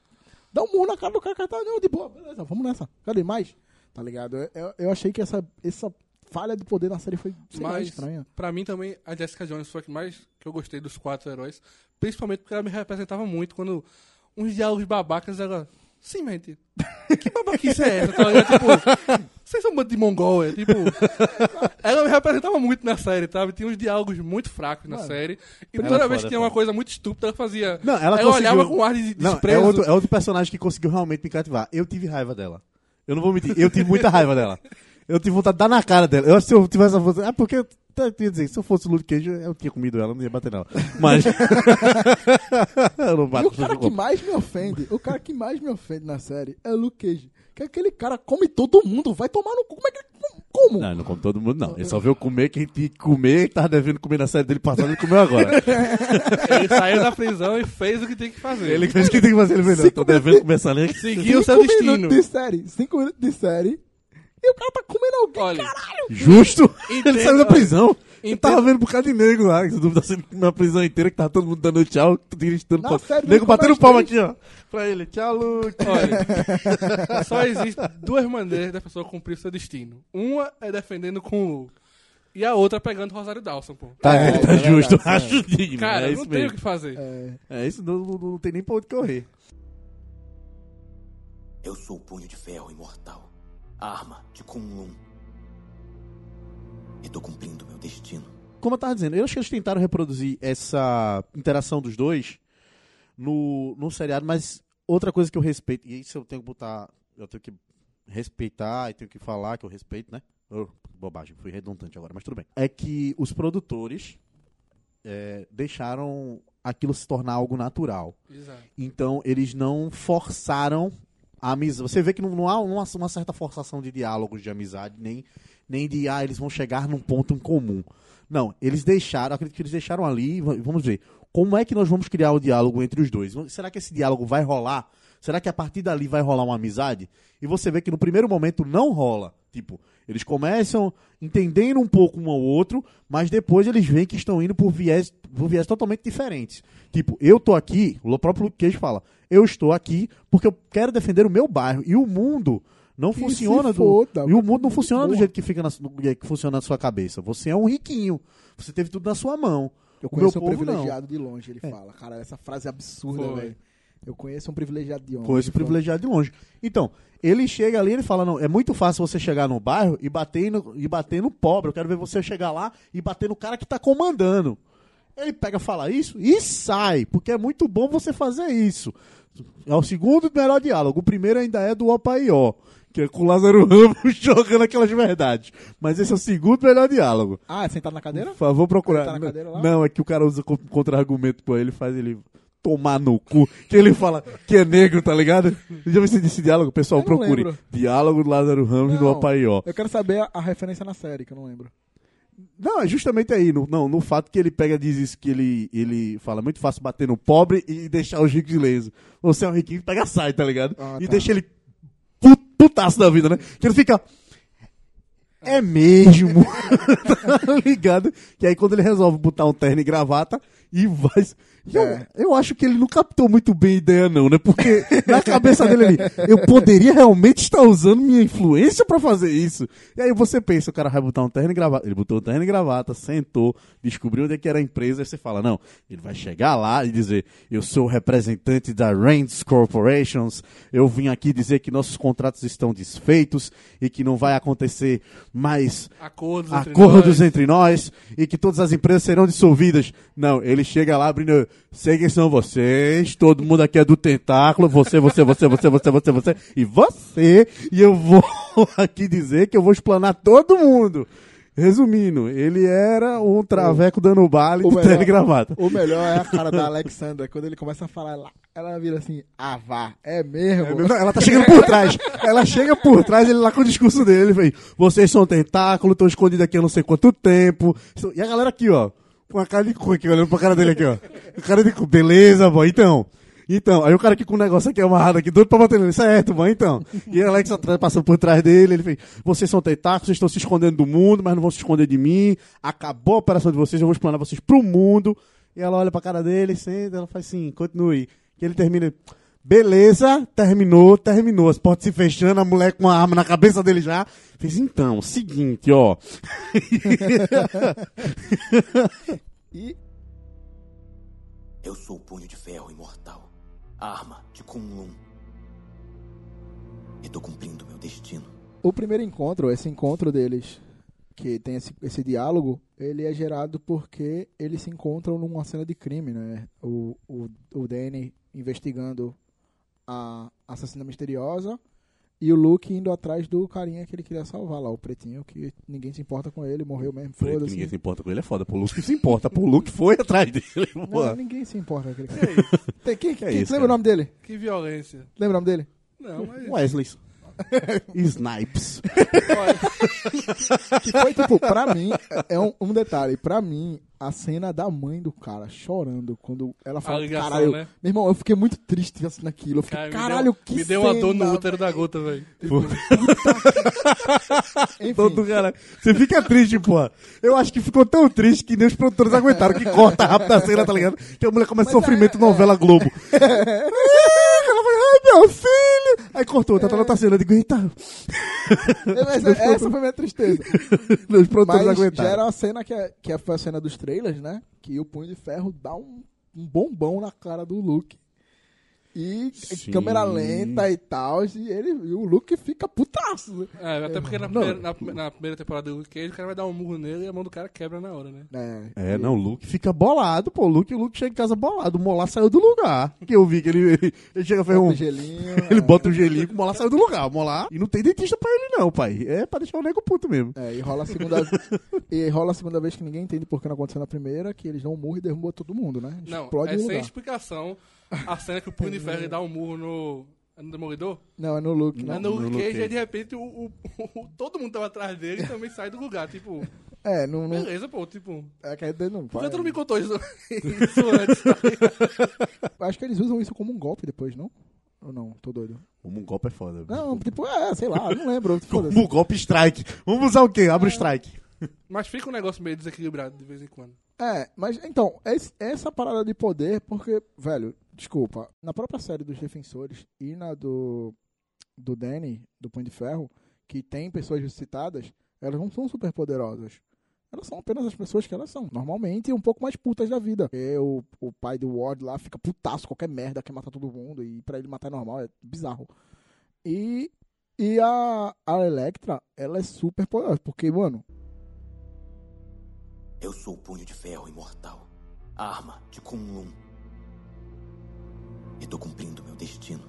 dá um murro na cara do cara, o cara tá, de boa, beleza, vamos nessa. Cadê mais? Tá ligado? Eu, eu, eu achei que essa, essa falha de poder na série foi sei lá, Mas, estranha. pra mim também, a Jessica Jones foi a que mais que eu gostei dos quatro heróis. Principalmente porque ela me representava muito quando uns diálogos babacas, ela... Sim, mente. Que babaquice é essa? Tá ligado? Tipo, vocês são um bando de mongol, é? Tipo... Ela me representava muito na série, sabe? Tinha uns diálogos muito fracos na Mano, série. E ela toda é vez foda, que tinha é uma coisa muito estúpida, ela fazia... Não, ela ela conseguiu- olhava com ar de Não, desprezo. é outro, é outro personagem que conseguiu realmente me cativar. Eu tive raiva dela. Eu não vou mentir, eu tive muita raiva dela. Eu tive vontade de dar na cara dela. Eu acho que se eu tivesse essa vontade. É porque. eu ia dizer, se eu fosse o Luke Cage, eu tinha comido ela, não ia bater nela. Mas. eu não E bato o cara que mais me ofende, o cara que mais me ofende na série é o Luke Cage. Que aquele cara come todo mundo, vai tomar no cu. Como é que. Como? Não, não come todo mundo, não. Ele só veio comer quem tinha que comer, que tava devendo comer na série dele passada, ele comeu agora. Ele saiu da prisão e fez o que tem que fazer. ele fez o que tem que fazer, ele Cinco tô devendo comer essa linha. seguiu o seu destino. minutos de série. Cinco minutos de série. E o cara tá comendo alguém. Olha, Justo! Entenda- ele saiu da prisão. Eu tava vendo um bocado de negro lá, que dúvida sendo na prisão inteira, que tava todo mundo dando tchau, gritando. Na pra- série, nego batendo palma aqui, ó. Pra ele, tchau, Luke. Olha, só existem duas maneiras da pessoa cumprir seu destino. Uma é defendendo com o Luke. E a outra é pegando o Rosário Dawson, pô. Tá, É, tá é justo, verdade, acho digno. Cara, é não tem o que fazer. É, É isso, não, não, não tem nem pra onde correr. Eu sou o punho de ferro imortal. A arma de Kunlun. E tô cumprindo meu destino. Como eu tava dizendo, eu acho que eles tentaram reproduzir essa interação dos dois no, no seriado, mas outra coisa que eu respeito, e isso eu tenho que botar, eu tenho que respeitar e tenho que falar que eu respeito, né? Oh, bobagem, fui redundante agora, mas tudo bem. É que os produtores é, deixaram aquilo se tornar algo natural. Exato. Então, eles não forçaram a amizade. Você vê que não, não há uma, uma certa forçação de diálogos de amizade, nem, nem de, ah, eles vão chegar num ponto em comum. Não, eles deixaram, acredito que eles deixaram ali, va- vamos ver, como é que nós vamos criar o diálogo entre os dois? Será que esse diálogo vai rolar? Será que a partir dali vai rolar uma amizade? E você vê que no primeiro momento não rola. Tipo, eles começam entendendo um pouco um ao outro, mas depois eles veem que estão indo por viés, por viés totalmente diferentes. Tipo, eu tô aqui, o próprio Luke Cage fala, eu estou aqui porque eu quero defender o meu bairro. E o mundo não funciona do. e o mundo não funciona do porra. jeito que fica na, do que funciona na sua cabeça. Você é um riquinho. Você teve tudo na sua mão. Eu O meu conheço um povo, não. privilegiado de longe, ele fala. Cara, essa frase é absurda, velho. Eu conheço um privilegiado de longe. Ele falou, privilegiado de longe. Então, ele chega ali ele fala: não, é muito fácil você chegar no bairro e bater no, e bater no pobre. Eu quero ver você chegar lá e bater no cara que tá comandando. Ele pega fala isso e sai, porque é muito bom você fazer isso. É o segundo melhor diálogo. O primeiro ainda é do Opaió, que é com o Lázaro Ramos jogando aquelas verdades. Mas esse é o segundo melhor diálogo. Ah, é sentado na cadeira? Por favor, procurar. Ele tá na cadeira lá? Não, é que o cara usa co- contra-argumento pra ele, faz ele tomar no cu. Que ele fala que é negro, tá ligado? Já viu esse, esse diálogo? Pessoal, procure. lembro. Diálogo do Lázaro Ramos no Não. Apaió. Eu quero saber a, a referência na série, que eu não lembro. Não, é justamente aí, no, não, no fato que ele pega diz isso, que ele, ele fala "É muito fácil bater no pobre e deixar os ricos ilesos. Você é um riquinho, pega sai, tá ligado? Ah, e tá. deixa ele pu- putaço da vida, né? Que ele fica... É mesmo, tá ligado? Que aí quando ele resolve botar um terno e gravata e vai. E Eu, É. eu acho que ele não captou muito bem a ideia, não, né? Porque na cabeça dele ali, eu poderia realmente estar usando minha influência pra fazer isso. E aí você pensa, o cara vai botar um terno e gravata. Ele botou um terno e gravata, sentou, descobriu onde é que era a empresa, aí você fala, não, ele vai chegar lá e dizer, eu sou o representante da Rands Corporations, eu vim aqui dizer que nossos contratos estão desfeitos e que não vai acontecer mais Acordos entre acordos nós. entre nós e que todas as empresas serão dissolvidas. Não, ele chega lá abrindo, sei quem são vocês, todo mundo aqui é do tentáculo, você, você, você, você, você, você, você, e você, e eu vou aqui dizer que eu vou explanar todo mundo. Resumindo, ele era um traveco dando o melhor- terno e gravata. O melhor é a cara da Alexandra. Quando ele começa a falar, ela, ela vira assim, ah vá, é mesmo? Não, ela tá chegando por trás. Ela chega por trás, ele lá com o discurso dele, vem, vocês são tentáculo, estão escondidos aqui há não sei quanto tempo. E a galera aqui, ó, com a cara de cu aqui, olhando pra cara dele aqui, ó. O cara de cu, beleza, boy, então. Então, aí o cara aqui com o negócio aqui amarrado aqui, doido pra bater nele, certo, mano, então. E a Alex atrás, passando por trás dele, ele fez, vocês são tentáculos, vocês estão se escondendo do mundo, mas não vão se esconder de mim, acabou a operação de vocês, eu vou explanar vocês pro mundo. E ela olha pra cara dele, senta, ela faz assim, continue. E ele termina, beleza, terminou, terminou, as portas se fechando, a mulher com a arma na cabeça dele já. Fez, então, seguinte, ó. E Eu sou o punho de ferro imortal. A arma de Kunlun. E tô cumprindo meu destino. o primeiro encontro, esse encontro deles, que tem esse, esse diálogo, ele é gerado porque eles se encontram numa cena de crime, né? O, o, o Danny investigando a assassina misteriosa e o Luke indo atrás do carinha que ele queria salvar lá, o pretinho, que ninguém se importa com ele, morreu mesmo, foda-se. ninguém se importa com ele, é foda. Pô, o Luke se importa. Pô, o Luke foi atrás dele, Não, ninguém se importa com aquele cara. Tem, quem, Que é quem- isso, lembra cara? o nome dele? Que violência. Lembra o nome dele? Não, mas. Wesley. Snipes. Que foi, tipo, pra mim, é um, um detalhe, pra mim, a cena da mãe do cara chorando quando ela fala, ligação, caralho, né? meu irmão, eu fiquei muito triste assistindo aquilo, eu fiquei, Cara, me caralho, deu, que Me deu uma dor no útero da gota, velho. Enfim, Todo cara. Você fica triste, pô. Eu acho que ficou tão triste que nem os produtores aguentaram, que corta rápido a cena, tá ligado? Que a mulher começa Mas sofrimento é- novela Globo. Meu filho! Aí cortou, tá na outra cena, eu digo, eita. essa, essa foi a minha tristeza. Os produtores Mas aguentaram. já era uma cena que, é, que foi a cena dos trailers, né? Que o Punho de Ferro dá um, um bombão na cara do Luke. E Sim. câmera lenta e tal, e, ele, e o Luke fica putaço. né? É, até porque na Não. primeira, na, na primeira temporada do Luke Cage, o cara vai dar um murro nele e a mão do cara quebra na hora, né? É, É, não, o Luke fica bolado, pô. O Luke, o Luke chega em casa bolado. O Molar saiu do lugar. Que eu vi que ele, ele, ele chega bota um. o gelinho. Ele é. bota o gelinho, o Molar saiu do lugar. O Molar. E não tem dentista pra ele, não, pai. É pra deixar o nego puto mesmo. É, e rola a segunda e rola a segunda vez que ninguém entende por que não aconteceu na primeira, que eles dão um murro e derrubam todo mundo, né? Não, Explode é o sem lugar. explicação a cena que o Punho de Ferro dá um murro no, no Demolidor. Não, é no Luke. Não, Não. no no Luke Cage, Cage. aí de repente o, o- o- todo mundo tava atrás dele e também sai do lugar. Tipo, É, não, não, beleza, pô, tipo... é que ainda não Por que tu não me contou isso, isso antes? tá? Acho que eles usam isso como um golpe depois, não? Ou não? Tô doido. Como um golpe é foda. Não, tipo, é, sei lá, não lembro. Como um golpe strike. Vamos usar o quê? Abre o strike. Mas fica um negócio meio desequilibrado de vez em quando. É, mas então, essa parada de poder, porque, velho, desculpa, na própria série dos Defensores e na do, do Danny, do Punho de Ferro, que tem pessoas ressuscitadas, elas não são super poderosas. Elas são apenas as pessoas que elas são. Normalmente, um pouco mais putas da vida. Porque o, o pai do Ward lá fica putaço, qualquer merda, quer matar todo mundo. E pra ele matar é normal, é bizarro. E, e a, a Electra, ela é super poderosa. Porque, mano, Eu sou o punho de ferro imortal. A arma de Kunlun. E tô cumprindo meu destino.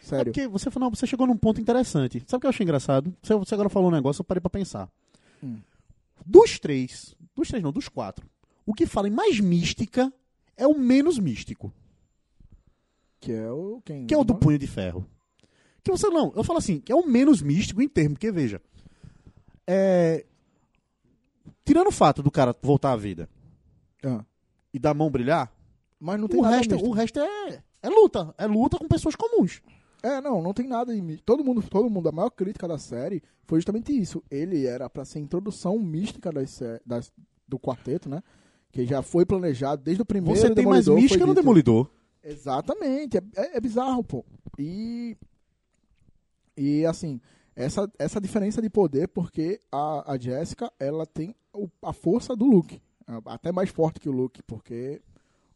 É sério. porque você, falou, você chegou num ponto interessante. Sabe o que eu achei engraçado? Você, você agora falou um negócio, eu parei pra pensar. Hum. Dos três, dos três não, dos quatro, o que fala em mais mística é o menos místico, Que é o. Quem? que é o do punho de ferro. Que você não, eu falo assim, que é o menos místico em termos, porque veja, é, tirando o fato do cara voltar à vida Ah. e da mão brilhar, Mas não tem o nada resto, místico. o resto é, é luta, é luta com pessoas comuns. É, não, não tem nada em. Todo mundo, todo mundo, a maior crítica da série foi justamente isso. Ele era pra ser a introdução mística das, das- do quarteto, né? Que já foi planejado desde o primeiro Você tem mais mística no. Demolidor. Exatamente, é, é- é bizarro, pô. E. E assim, essa, essa diferença de poder, porque a, a Jessica, ela tem o- a força do Luke. Até mais forte que o Luke, porque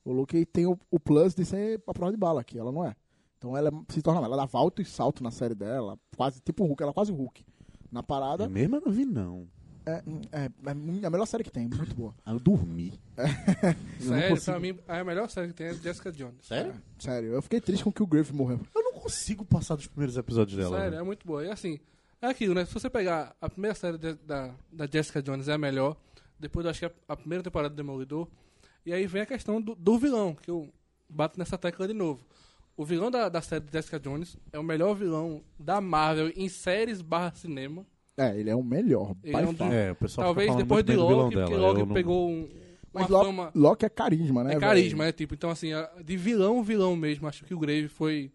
o Luke tem o, o plus de ser a prova de bala, que ela não é. Então ela se torna. Ela dá alto e salto na série dela, quase tipo Hulk, ela é quase Hulk. Na parada, É mesmo eu não vi, não. é, é, é a melhor série que tem, muito boa. Ah, Eu dormi. Não Sério, consigo- pra mim, a melhor série que tem é Jessica Jones. Sério? Sério, eu fiquei triste com que o Griff morreu. Eu não consigo passar dos primeiros episódios dela. Sério, né? é muito boa. E assim, é aquilo, né? Se você pegar a primeira série de- da, da Jessica Jones é a melhor, depois eu acho que a, a primeira temporada do Demolidor, e aí vem a questão do, do vilão, que eu bato nessa tecla de novo. O vilão da, da série de Jessica Jones é o melhor vilão da Marvel em séries barra cinema. É, ele é o melhor. Ele é um dos- É, o pessoal Talvez depois de do Loki, porque Loki não- pegou um, Mas uma Loki, fama. Loki é carisma, né? É velho? carisma, é tipo. Então, assim, de vilão, vilão mesmo. Acho que o Grave foi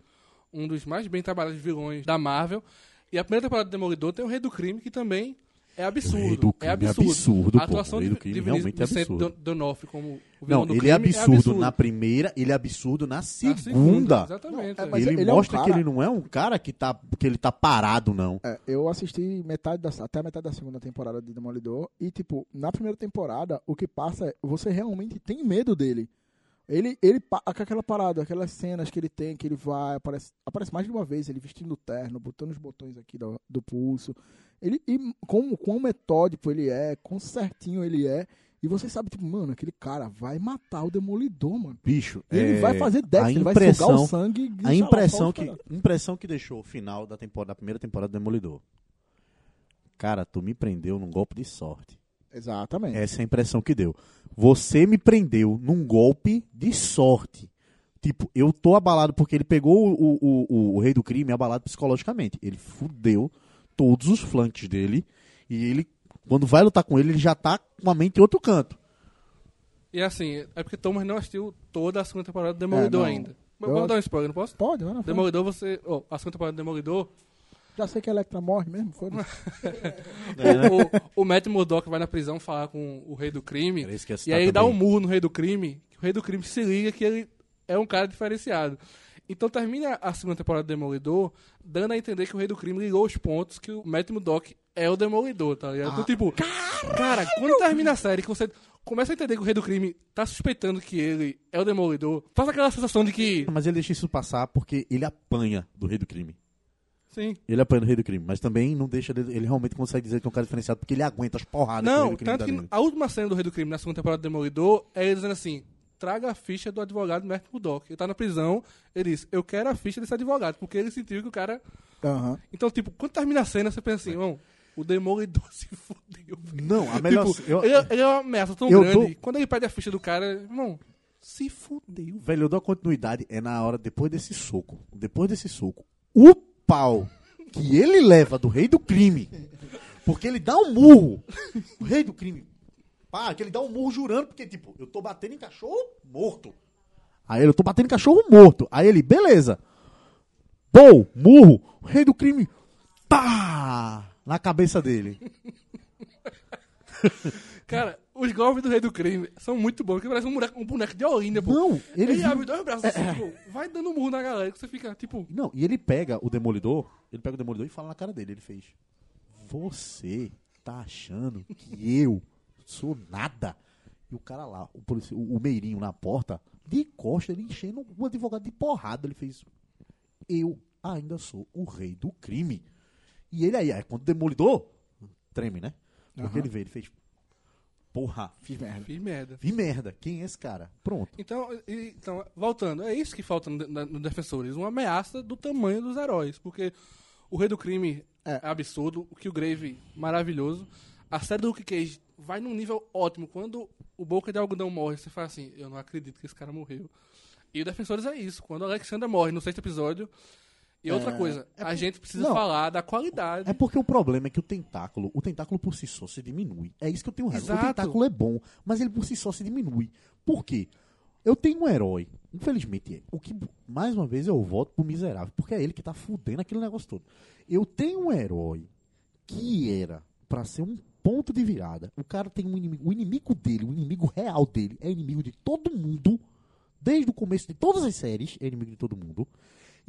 um dos mais bem trabalhados vilões da Marvel. E a primeira temporada do Demolidor tem o Rei do Crime, que também é absurdo. O Rei do é Crime é absurdo. absurdo, a pô. atuação O Rei de, do Crime de realmente é absurdo. Don- D'Onofrio como o vilão Não, do ele crime é absurdo, na primeira, ele é absurdo na segunda. segunda, exatamente. Não, é, é. ele ele é um mostra que cara- ele não é um cara que, tá, que ele tá parado, não. É, eu assisti metade da, até a metade da segunda temporada de Demolidor e, tipo, na primeira temporada, o que passa é você realmente tem medo dele. Ele, ele, aquela parada, aquelas cenas que ele tem, que ele vai, aparece, aparece mais de uma vez, ele vestindo o terno, botando os botões aqui do, do pulso. Ele, e com quão metódico ele é, quão certinho ele é. E você sabe, tipo, mano, aquele cara vai matar o Demolidor, mano. Bicho, Ele é, vai fazer Dex, a ele vai sugar o sangue. e A impressão que, impressão que deixou o final da, temporada, da primeira temporada do Demolidor. Cara, tu me prendeu num golpe de sorte. Exatamente. Essa é a impressão que deu. Você me prendeu num golpe de sorte. Tipo, eu tô abalado porque ele pegou o, o, o, o rei do crime abalado psicologicamente. Ele fudeu todos os flanques dele. E ele, quando vai lutar com ele, ele já tá com a mente em outro canto. E assim, é porque Thomas não assistiu toda a segunda temporada do Demolidor não. ainda. Mas Eu Vou dar um spoiler, não posso? Pode, vai na frente. Demolidor, você. ó, a segunda temporada do Demolidor, Já sei que a Electra morre mesmo, foi. o, o Matt Murdock vai na prisão falar com o rei do crime. E aí ele dá um murro no rei do crime, que o rei do crime se liga que ele é um cara diferenciado. Então termina a segunda temporada do Demolidor, dando a entender que o rei do crime ligou os pontos que o Matt Murdock é o Demolidor, tá ligado? então, tipo, cara, quando termina a série, que você começa a entender que o rei do crime tá suspeitando que ele é o Demolidor, faz aquela sensação de que, Mas ele deixa isso passar porque ele apanha do rei do crime. Sim, Ele apanha do rei do crime. Mas também não deixa ele, ele realmente consegue dizer que é um cara diferenciado porque ele aguenta as porradas que Não, do crime tanto que nele. a última cena do Rei do Crime na segunda temporada do Demolidor é ele dizendo assim: traga a ficha do advogado Matt Murdock. Ele tá na prisão, ele diz: eu quero a ficha desse advogado, porque ele sentiu que o cara. Aham. Então, tipo, quando termina a cena, você pensa assim: irmão, o Demolidor se fudeu. velho." Não, a melhor... Tipo, eu- ele, ele é uma ameaça tão grande. dou- Quando ele pede a ficha do cara, irmão, se fudeu. Velho, eu dou a continuidade, é na hora, depois desse soco. Depois desse soco. O pau que ele leva do rei do crime. Porque ele dá um murro. O rei do crime. Pá, que ele dá um murro jurando, porque, tipo, eu tô batendo em cachorro morto. Aí ele, eu tô batendo em cachorro morto. Aí ele, beleza. Bom, murro. O rei do crime. Pá! Na cabeça dele. Cara, os golpes do Rei do Crime são muito bons, porque parece um boneco, um boneco de Olinda, pô. Não, ele ele abre dois braços assim, tipo, vai dando um murro na galera, que você fica, tipo, Não, e ele pega o Demolidor, ele pega o Demolidor e fala na cara dele, ele fez, você tá achando que eu sou nada? E o cara lá, o, polici- o, o meirinho na porta, de costa, ele enchendo o advogado de porrada, ele fez, eu ainda sou o rei do crime. E ele aí, aí quando o Demolidor, treme, né? Porque Aham. ele veio, ele fez, porra, Fiz merda. fiz merda. vi merda, quem é esse cara? Pronto. Então, e- então, voltando, é isso que falta no, no Defensores, uma ameaça do tamanho dos heróis, porque o Rei do Crime é, É. absurdo, o Killgrave maravilhoso, a série do Luke Cage vai num nível ótimo, quando o Boca de Algodão morre, você fala assim, eu não acredito que esse cara morreu. E o Defensores é isso, quando o Alexander morre no sexto episódio, e outra É, coisa, é a por- gente precisa Não. falar da qualidade. É porque o problema é que o tentáculo, o tentáculo por si só se diminui. É isso que eu tenho raiva. O tentáculo é bom, mas ele por si só se diminui. Por quê? Eu tenho um herói, infelizmente é. O que, mais uma vez, eu voto pro miserável, porque é ele que tá fudendo aquele negócio todo. Eu tenho um herói que era pra ser um ponto de virada. O cara tem um inimigo, o inimigo dele, o inimigo real dele, é inimigo de todo mundo, desde o começo de todas as séries, é inimigo de todo mundo.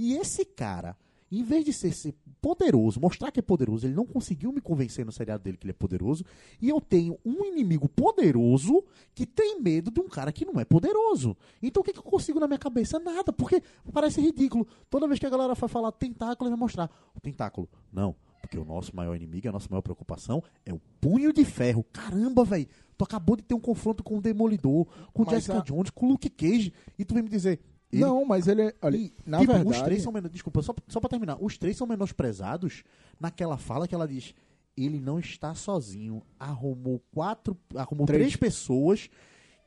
E esse cara, em vez de ser, ser poderoso, mostrar que é poderoso, ele não conseguiu me convencer no seriado dele que ele é poderoso. E eu tenho um inimigo poderoso que tem medo de um cara que não é poderoso. Então o que, que eu consigo na minha cabeça? Nada, porque parece ridículo. Toda vez que a galera vai falar tentáculo, ele vai mostrar o tentáculo. Não, porque o nosso maior inimigo, a nossa maior preocupação é o punho de ferro. Caramba, velho. Tu acabou de ter um confronto com o Demolidor, com o Mas Jessica a- Jones, com o Luke Cage, e tu vem me dizer. Ele Não, mas ele é. Olha, e, na tipo, verdade. os três são menos. Desculpa, só, só pra terminar. Os três são menosprezados naquela fala que ela diz. Ele não está sozinho. Arrumou quatro. Arrumou Três. três, pessoas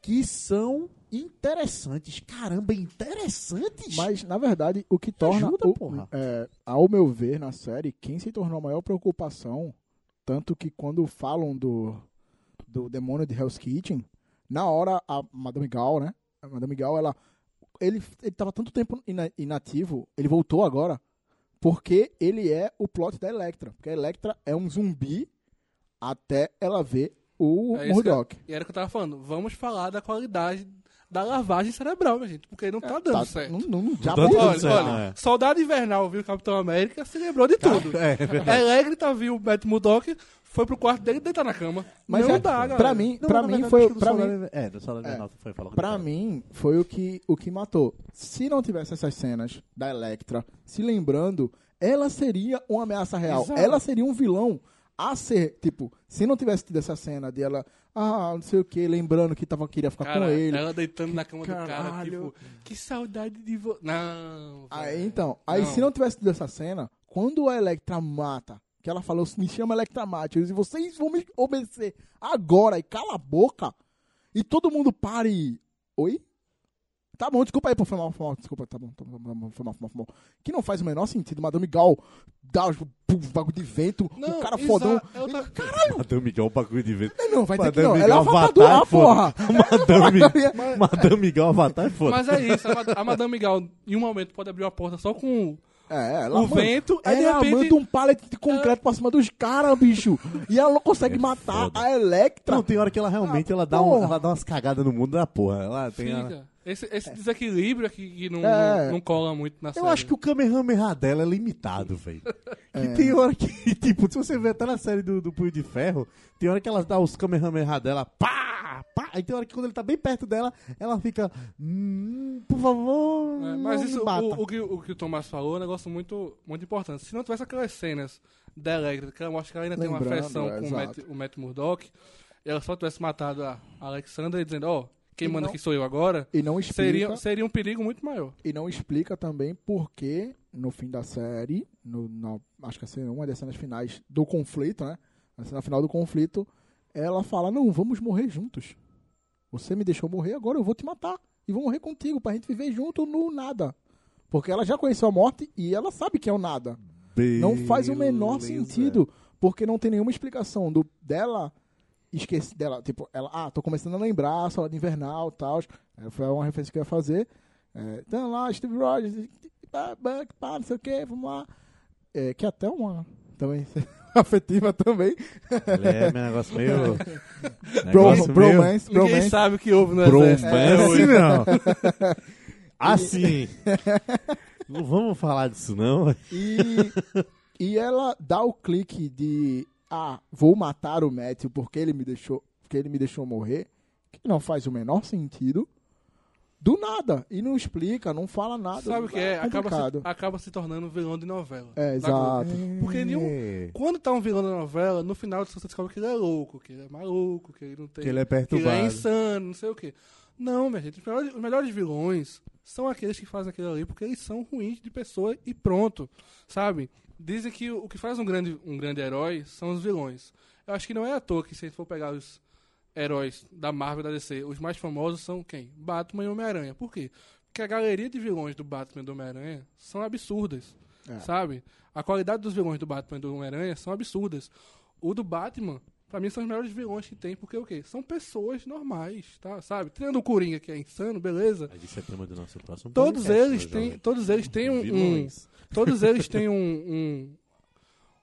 que são interessantes. Caramba, interessantes? Mas, na verdade, o que torna. Ajuda, o- porra. é, ao meu ver, na série, quem se tornou a maior preocupação, tanto que quando falam do, do demônio de Hell's Kitchen, Na hora, a Madame Gal, né? A Madame Gal, ela. Ele, ele tava tanto tempo ina- inativo, ele voltou agora, porque ele é o plot da Electra. Porque a Electra é um zumbi até ela ver o É Murdoch. E era o que eu tava falando. Vamos falar da qualidade da lavagem cerebral, minha gente. Porque não tá dando Tá- certo. Não, não, não, já Tá dando morreu. Olha, certo, olha, é. Soldado Invernal viu o Capitão América, se lembrou de tudo. É, é. Electra viu o Matt Murdock, foi pro quarto dele e deitar na cama. Mas não é- dá, galera. pra mim, Não, pra na mim verdade, foi. Pra mim, É, do É. Foi falar. Pra mim, foi o que, o que matou. Se não tivesse essas cenas da Electra se lembrando, ela seria uma ameaça real. Exato. Ela seria um vilão a ser, tipo, se não tivesse tido essa cena dela, ah, não sei o que, lembrando que tava, queria ficar Cara, com ele. ela deitando na cama do cara, Caralho. tipo, que saudade de você. Não. Aí, então, aí Não. se não tivesse tido essa cena, quando a Electra mata, que ela falou, me chama Electra eu disse, vocês vão me obedecer agora e cala a boca, e todo mundo pare. Oi? Tá bom, desculpa aí, pô, foi mal, foi mal, desculpa, tá bom, tá bom, tá bom, foi mal, foi mal, foi mal. Que não faz o menor sentido, Madame Gal dá bagulho de vento, Não, o cara exa- fodão. eu tava- Madame Miguel, o bagulho de vento. Não, vai ter que Madame não, ela é Miguel, avatar Avatar, porra. Madame, Madame- Madame Miguel Avatar é foda. Mas é isso, a, Mad- a Madame Miguel, em um momento, pode abrir uma porta só com É, ela o manda- vento, aí de Ela repente. manda um pallet de concreto pra cima dos caras, bicho. E ela não consegue É matar foda. a Electra. Não, tem hora que ela realmente Ah, ela dá, um, ela dá umas cagadas no mundo da porra. Ela tem Fica. Esse, esse desequilíbrio aqui que não, É. não, não cola muito na série. Eu acho que o Kamehameha dela é limitado, velho. É. Que tem hora que, tipo, se você ver até na série do, do Punho de Ferro, tem hora que ela dá os Kamehameha dela, pá, pá. Aí tem hora que quando ele tá bem perto dela, ela fica, hum, por favor, É, mas isso, o, o que, o que o Tomás falou é um negócio muito, muito importante. Se não tivesse aquelas cenas da Electra, que eu acho que ela ainda tem uma Lembrando, afeição é, com o Matt, o Matt Murdock, e ela só tivesse matado a Alexandra e dizendo, ó, quem E manda não- aqui sou eu agora, E não explica, seria, seria um perigo muito maior. e não explica também porque no fim da série, no, na- acho que é uma das cenas finais do conflito, né? Na cena final do conflito, ela fala: Não, vamos morrer juntos. Você me deixou morrer, agora eu vou te matar. E vou morrer contigo pra gente viver junto no nada. Porque ela já conheceu a morte e ela sabe que é o nada. Não faz o menor Beleza. sentido, porque não tem nenhuma explicação do dela esqueci dela, tipo, ela, ah, tô começando a lembrar, sala de invernal, tal. É, Foi uma referência que eu ia fazer. É, então lá, Steve Rogers, pá, pá, pá, não sei o que, vamos lá. É, que é até uma também afetiva também. É um negócio meio... Bro, negócio meio- bromance, Ninguém bromance. sabe o que houve no Bromance, exército. não. Assim. Não vamos falar disso, não. E, e ela dá o clique de ah, vou matar o Matthew porque ele me deixou, porque ele me deixou morrer, que não faz o menor sentido. Do nada. E não explica, não fala nada. Sabe o que é? Acaba se, complicado. acaba se tornando um vilão de novela. É, exato. Porque nenhum- É. Quando tá um vilão da novela, no final você descobre que ele é louco, que ele é maluco, que ele não tem. Que ele é que ele perturbado. é insano, não sei o quê. Não, minha gente, os melhores, os melhores vilões são aqueles que fazem aquilo ali porque eles são ruins de pessoa e pronto, sabe? Dizem que o, que faz um grande, um grande herói são os vilões. Eu acho que não é à toa que se a gente for pegar os heróis da Marvel e da DC, os mais famosos são quem? Batman e Homem-Aranha. Por quê? Porque a galeria de vilões do Batman e do Homem-Aranha são absurdas, É. sabe? A qualidade dos vilões do Batman e do Homem-Aranha são absurdas. O do Batman, pra mim, são os melhores vilões que tem, porque o quê? São pessoas normais, tá? Sabe? Tirando o Coringa, que é insano, beleza. Mas isso é tema do nosso próximo Todos eles né, têm, todos eles têm um, um- todos eles têm um, um,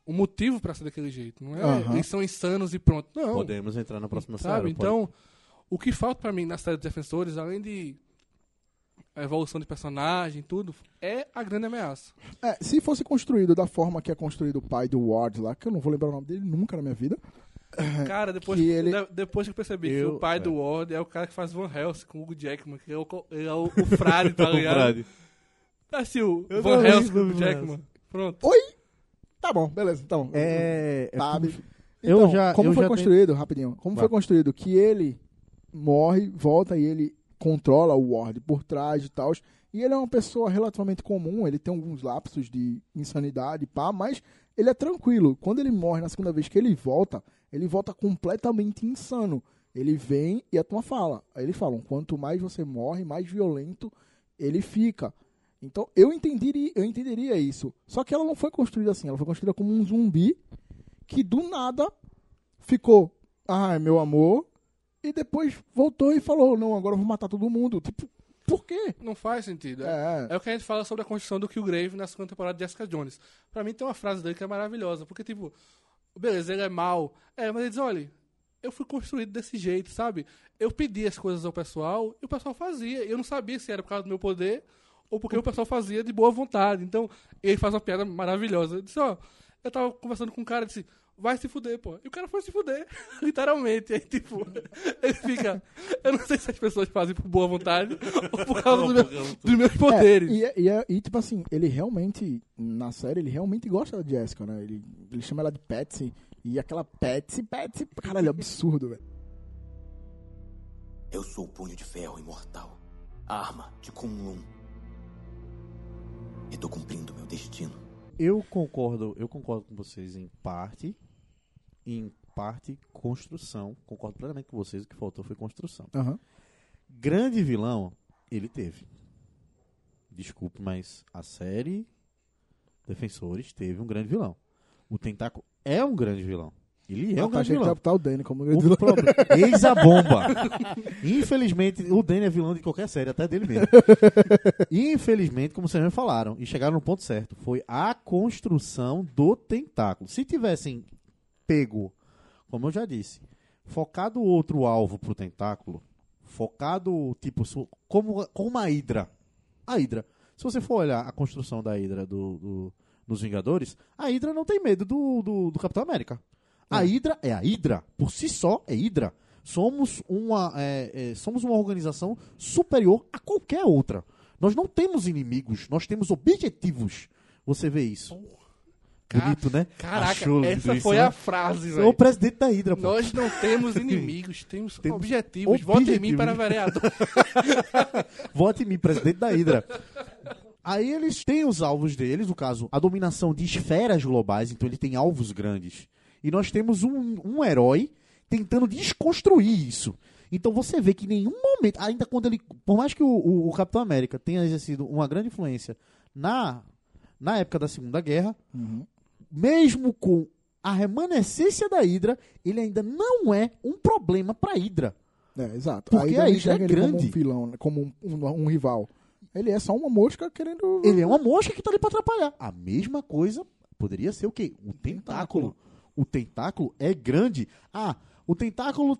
um motivo pra ser daquele jeito, não é? Aham. Eles são insanos e pronto. Não. Podemos entrar na próxima Sabe? série. Então, o que falta pra mim na série dos Defensores, além de a evolução de personagem, tudo, é a grande ameaça. É, se fosse construído da forma que é construído o pai do Ward lá, que eu não vou lembrar o nome dele nunca na minha vida. Cara, depois Que que, ele- de- depois que eu percebi que Eu- o pai é. do Ward é o cara que faz Van Helsing com o Hugo Jackman, que é o, é o, o frade, tá O ligado? Frade. Tá assim, o Eu Van Helsing com o do Jackman. Pronto. Tá bom, beleza. Então, É, sabe? como- eu Então, já- como eu foi já construído, rapidinho, como Vai. foi construído que ele morre, volta e ele controla o Ward por trás e tal. E ele é uma pessoa relativamente comum, ele tem alguns lapsos de insanidade, pá, mas ele é tranquilo. Quando ele morre na segunda vez que ele volta, ele volta completamente insano. Ele vem e a turma fala. Aí eles falam, quanto mais você morre, mais violento ele fica. Então eu entenderia, eu entenderia isso. Só que ela não foi construída assim, ela foi construída como um zumbi que do nada ficou, ah, meu amor, e depois voltou e falou, não, agora eu vou matar todo mundo. Tipo, por quê? Não faz sentido. É, É, é o que a gente fala sobre a construção do Killgrave na segunda temporada de Jessica Jones. Pra mim tem uma frase dele que é maravilhosa, porque tipo, beleza, ele é mal. É, mas ele diz, olha, eu fui construído desse jeito, sabe? Eu pedi as coisas ao pessoal e o pessoal fazia. Eu não sabia se era por causa do meu poder ou porque o pessoal fazia de boa vontade. Então, ele faz uma piada maravilhosa. Ele disse, ó, eu tava conversando com um cara e disse, vai se fuder, pô. E o cara foi se fuder, literalmente. Aí, tipo, ele fica, eu não sei se as pessoas fazem por boa vontade ou por causa do meu- dos meus É, poderes. e, é- e, é- e, tipo assim, ele realmente, na série, ele realmente gosta da Jessica, né? Ele, ele chama ela de Patsy. E aquela Patsy, Patsy, caralho, é absurdo, velho. Eu sou o punho de ferro imortal. A arma de Kunlun. E tô cumprindo meu destino. Eu concordo, eu concordo com vocês em parte, em parte construção. Concordo plenamente com vocês, o que faltou foi construção. Aham. Grande vilão, ele teve. Desculpe, mas a série Defensores teve um grande vilão. O Tentáculo é um grande vilão. Ele é um grande que vilão. botar o Danny como grande vilão. problema. Eis a bomba. Infelizmente, o Danny é vilão de qualquer série, até dele mesmo. Infelizmente, como vocês me falaram, e chegaram no ponto certo, foi a construção do tentáculo. Se tivessem pego, como eu já disse, focado outro alvo pro tentáculo, focado, tipo, como, como uma hidra. A hidra. Se você for olhar a construção da hidra do, do- nos Vingadores, a hidra não tem medo do, do, do Capitão América. A Hydra é a Hydra. Por si só, é Hydra. Somos uma, é, é, somos uma organização superior a qualquer outra. Nós não temos inimigos, nós temos objetivos. Você vê isso. Bonito, né? Caraca, Achou essa foi né? a frase, Sou o velho. presidente da Hydra, pô. Nós não temos inimigos, temos, Temos objetivos. Vote em mim objetivos. para vereador. Vote em mim, presidente da Hydra. Aí eles têm os alvos deles, no caso, a dominação de esferas globais, então ele tem alvos grandes. E nós temos um, um herói tentando desconstruir isso. Então você vê que em nenhum momento, ainda quando ele. Por mais que o, o- o Capitão América tenha exercido uma grande influência na, na época da Segunda Guerra, Uhum. Mesmo com a remanescência da Hydra, ele ainda não é um problema pra Hydra. É, exato. Porque Aí a ele Hydra é ele como grande. um vilão, né? como um, um- um rival. Ele é só uma mosca querendo... Ele é uma mosca que tá ali pra atrapalhar. A mesma coisa poderia ser o quê? Um tentáculo. O tentáculo é grande. Ah, o tentáculo.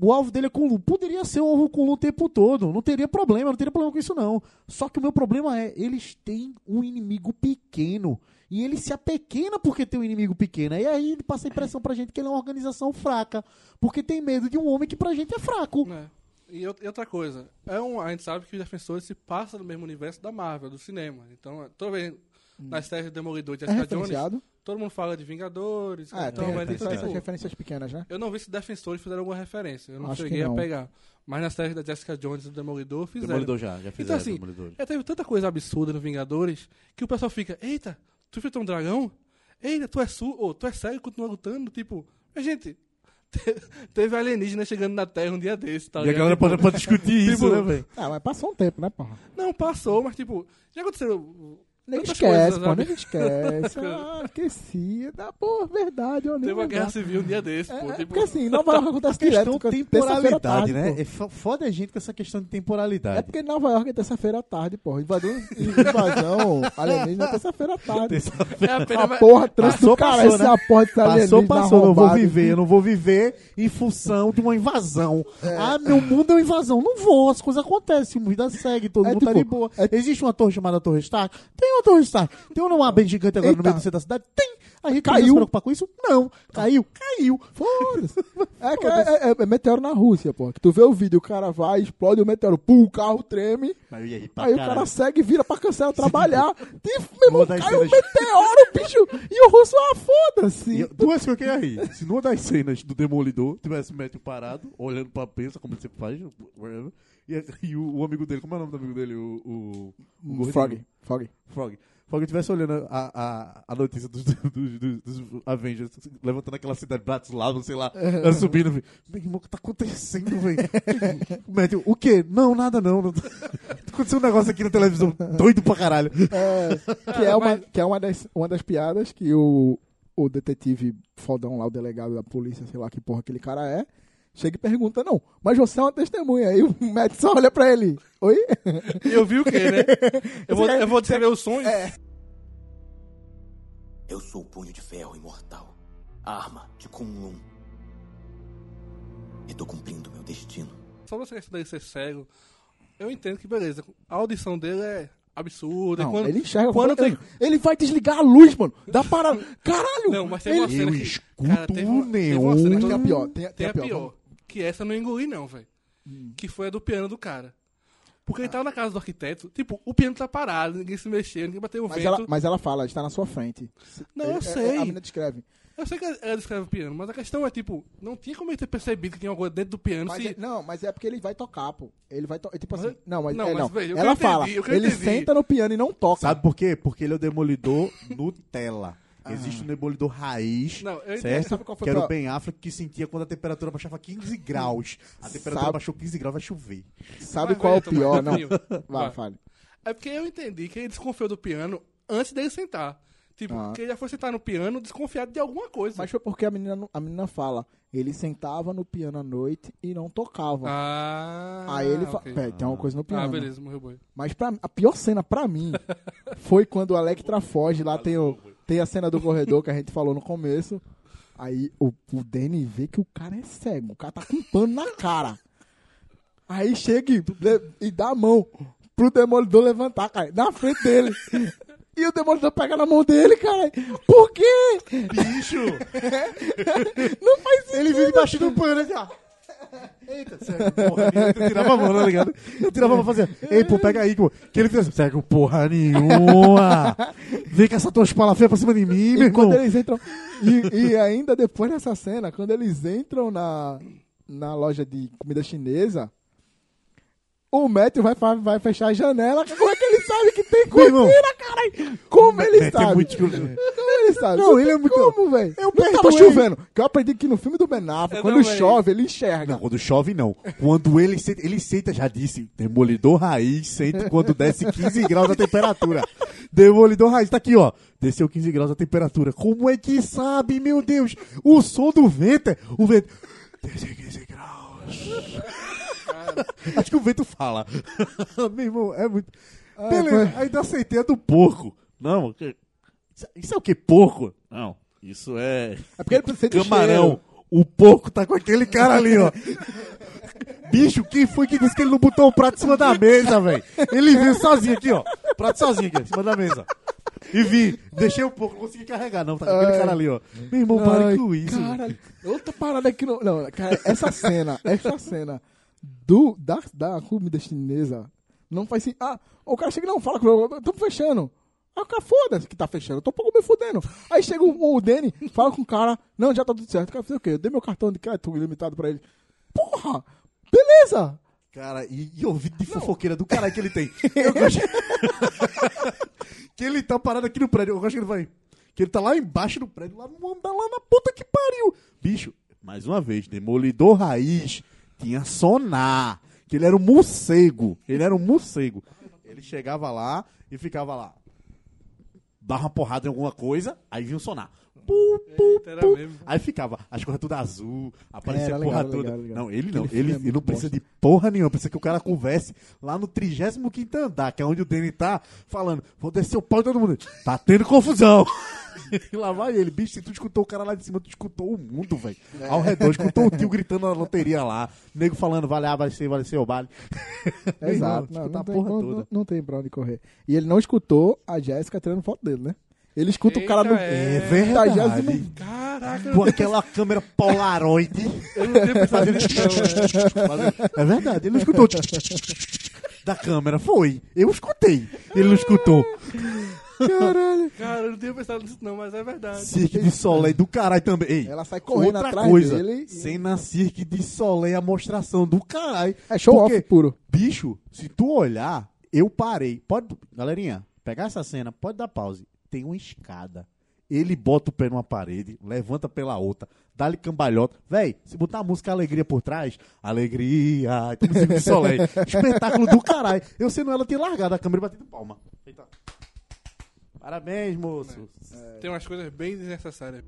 O alvo dele é Kunlun. Poderia ser o alvo Kunlun o tempo todo. Não teria problema, não teria problema com isso, não. Só que o meu problema é, eles têm um inimigo pequeno. E ele se apequena porque tem um inimigo pequeno. E aí ele passa a impressão pra gente que ele é uma organização fraca. Porque tem medo de um homem que pra gente é fraco. né? E out- e outra coisa, é um, a gente sabe que os Defensores se passam no mesmo universo da Marvel, do cinema. Então, toda vez nas séries de Demolidor de É Jessica Jones, todo mundo fala de Vingadores. Ah, então, tem, mas, tem isso, essas tipo, referências pequenas, né? eu não vi se Defensores fizeram alguma referência. Eu não Acho cheguei a não. pegar. Mas nas séries da Jessica Jones e do Demolidor fizeram. Demolidor já, já fizeram Então, assim, Demolidor. É, teve tanta coisa absurda no Vingadores que o pessoal fica, eita, tu enfrentou um dragão? Eita, tu é su ou tu é cego e continua lutando? Tipo, mas, gente, te- teve alienígena chegando na Terra um dia desse, tá E a ligado? galera Tipo, pode, pode discutir isso, tipo, né, velho? Ah, mas passou um tempo, né, porra? Não, passou, mas tipo, já aconteceu. Nem tantas esquece, coisas, pô, nem esquece. Ah, esqueci. Dá, pô, verdade, ó. nem Teve uma lembrava. guerra civil um dia desse, É, pô. é tipo, porque assim, Nova York A acontece questão direto. de terça-feira à temporalidade, tarde, né? pô. É fo- foda a gente com essa questão de temporalidade. É porque Nova York é terça-feira à tarde, porra. Invadão, invasão alienígena é terça-feira à tarde. é apenas. A porra, trânsito Passou, do cara, passou, essa porra de Passou, alienígena passou, não vou viver, eu não vou viver em função de uma invasão. É. Ah, meu mundo é uma invasão. Não vou, as coisas acontecem, a vida segue, todo É mundo tá tipo, de boa. é- Existe uma torre chamada Torre Stark? Tem uma Torre Stark. Tem uma bem gigante agora no Eita. meio do centro da cidade? Tem. A gente Caiu. se preocupar com isso? Não. Caiu? Caiu. Foda-se. É, é, é- é meteoro na Rússia, pô. Que tu vê o vídeo, o cara vai, explode o meteoro, pum, o carro treme. Aí o cara segue e vira pra cancelar trabalhar. E, meu irmão, caiu um meteoro, bicho. E o russo, ah, foda-se. Duas que eu ia rir. Se numa das cenas do Demolidor tivesse o Matthew parado, olhando pra pensa, como ele sempre faz, whatever, e, e o, o amigo dele, como é o nome do amigo dele? O, o, o? Frog, Frog. Frog. Frog estivesse olhando a, a, a notícia dos, dos, dos, dos Avengers, levantando aquela cidade de Bratislava, sei lá, ela subindo, velho. Meu irmão, o que tá acontecendo, velho? Matthew, o quê? Não, nada não. não. Aconteceu um negócio aqui na televisão, doido pra caralho. É, que é, uma, que é uma, das, uma das piadas que o, o detetive fodão lá, o delegado da polícia, sei lá que porra aquele cara é, chega e pergunta, não, mas você é uma testemunha. Aí o Matt só olha pra ele. Oi? Eu vi o quê, né? Eu vou, eu vou descrever o sonho. É. Eu sou o punho de ferro imortal. A arma de Kunlun. E tô cumprindo meu destino. Sobre essa questão dele ser cego, eu entendo que, beleza, a audição dele é absurda. Não, quando, ele enxerga quando tem... Ele vai desligar a luz, mano. Dá para. Caralho! Não, mas uma ele... cena Eu que... escuto Cara, teve uma, um teve uma cena que Tem a pior. Tem, a- Tem tem a pior. Que essa eu não engoli, não, velho. Que foi a do piano do cara. Porque ele tava na casa do arquiteto, tipo, o piano tá parado, ninguém se mexeu, ninguém bateu o Mas vento. ela, mas ela fala, está na sua frente. Não, É- eu é- sei. A menina descreve. Eu sei que ela descreve o piano, mas a questão é, tipo, não tinha como ele ter percebido que tinha alguma coisa dentro do piano Mas se... é- não, mas é porque ele vai tocar, pô. Ele vai tocar. Tipo Mas- assim. Não, mas, não, é, mas não. veja, o que Ela fala. entendi, eu ele entendi. senta no piano e não toca. Sabe por quê? Porque ele é o demolidor Nutella. Existe um demolidor raiz, Não, eu certo? Sabe qual foi que era pra- o Ben Affleck que sentia quando a temperatura baixava 15 graus. A temperatura Sabe- baixou 15 graus, vai chover. Sabe Vai, qual é o pior? Não. Vai, Vai. fale. É porque eu entendi que ele desconfiou do piano antes dele sentar. Tipo, Ah. que ele já foi sentar no piano desconfiado de alguma coisa. Mas foi porque a menina, a menina fala. Ele sentava no piano à noite e não tocava. Ah, Aí ele fala. ok. Peraí, tem uma coisa no piano. Ah, beleza, morreu boi. Mas pra, a pior cena pra mim foi quando o Electra foge. Lá tem, o, tem a cena do corredor que a gente falou no começo. Aí o, o Danny vê que o cara é cego. O cara tá com um pano na cara. Aí chega e, e dá a mão pro Demolidor levantar, cara. Na frente dele. E o Demolidor pega na mão dele, cara. Por quê? Bicho! Não faz sentido. ele vive debaixo do pano, assim, ó. Eita, cego, porra nenhuma. Eu tirava a mão, tá ligado? Eu tirava a mão e fazia, ei, pô, pega aí, pô. Que ele fez, cego, porra nenhuma. Vem com essa tua espala feia pra cima de mim, meu E quando irmão. eles entram. E, e ainda depois dessa cena, quando eles entram na, na loja de comida chinesa, o Matthew vai, vai fechar a janela. Como é que ele sabe que tem Meu cortina, caralho? Como ele Matthew é sabe? muito escuro. Como ele sabe? Não, ele tem é muito- Como, velho? Eu Não tava chovendo. Que eu aprendi que no filme do Ben Affleck, Eu quando também. chove, ele enxerga. Não, quando chove, não. Quando ele senta, ele senta, já disse, demolidor raiz, senta quando desce 15 graus a temperatura. Demolidor raiz, tá aqui, ó. Desceu 15 graus a temperatura. Como é que sabe, meu Deus? O som do vento é... O vento... Desceu 15 graus. Acho que o vento fala. meu irmão, é muito... Beleza, ainda aceitei a do porco. Não, que- isso- isso é o que? Porco? Não, isso é... É porque ele precisa de Camarão. cheiro. O porco tá com aquele cara ali, ó. Bicho, quem foi que disse que ele não botou o prato em cima da mesa, velho? Ele veio sozinho aqui, ó. Prato sozinho aqui, em cima da mesa. E vi, deixei o porco, não consegui carregar, não. Tá com aquele cara ali, ó. Meu irmão, para com isso. Caralho. Outra parada aqui no. Não, cara, essa cena, essa cena do, da, da comida chinesa não faz sentido. Ah, o cara chega e não fala com eu, tô fechando. Cara, foda-se que tá fechando, eu tô um pouco me fudendo. Aí chega o, o Danny, fala com o cara, não, já tá tudo certo. O cara fez o quê? Eu dei meu cartão de crédito ilimitado pra ele. Porra! Beleza! Cara, e, e ouvido de fofoqueira do caralho que ele tem. Eu gosto... que ele tá parado aqui no prédio. Eu gosto que ele vai. Que ele tá lá embaixo do prédio, lá no andar, lá na puta que pariu. Bicho, mais uma vez, Demolidor Raiz tinha sonar. Que ele era um morcego. Ele era um morcego. Ele chegava lá e ficava lá. Dava uma porrada em alguma coisa, aí vinha o sonar. Pu, pu, Eita, era pu. mesmo. Aí ficava as coisas tudo azul, aparecia Era a porra legal, toda. legal, legal. Não, ele não. Aquele Ele, filme é ele muito não precisa bosta. de porra nenhuma. Precisa que o cara converse lá no 35 andar, que é onde o Danny tá, falando: vou descer o pau de todo mundo. Tá tendo confusão. E lá vai ele, bicho, se tu escutou o cara lá de cima, tu escutou o mundo, velho. Ao redor, escutou o tio gritando na loteria lá, nego falando, vale, ah, vai ser, vai ser o baile. Meu irmão, Exato. Não, escutar não, a tem, porra não, toda. não- não tem pra onde correr. E ele não escutou a Jéssica tirando foto dele, né? Ele escuta o cara Eita, no. é. É verdade. Caraca, Com aquela câmera Polaroid. eu não tinha pensado nisso não, né? É verdade, ele não escutou. Da câmera, foi. Eu escutei. Ele não escutou. Caralho. Cara, eu não tinha pensado nisso não, mas é verdade. Cirque de Soleil do caralho também. Ei, Ela sai correndo outra atrás coisa, dele e- Cena Cirque de Soleil, a mostração do caralho. É show Porque, off puro. Bicho, se tu olhar, eu parei. Pode, galerinha, pegar essa cena, pode dar pause. Tem uma escada. Ele bota o pé numa parede, levanta pela outra, dá-lhe cambalhota. Véi, se botar a música Alegria por trás, Alegria, tem música de Soleil. Espetáculo do caralho. Eu sendo ela, tinha largado a câmera e batido palma. Eita. Parabéns, moço. Tem umas coisas bem desnecessárias.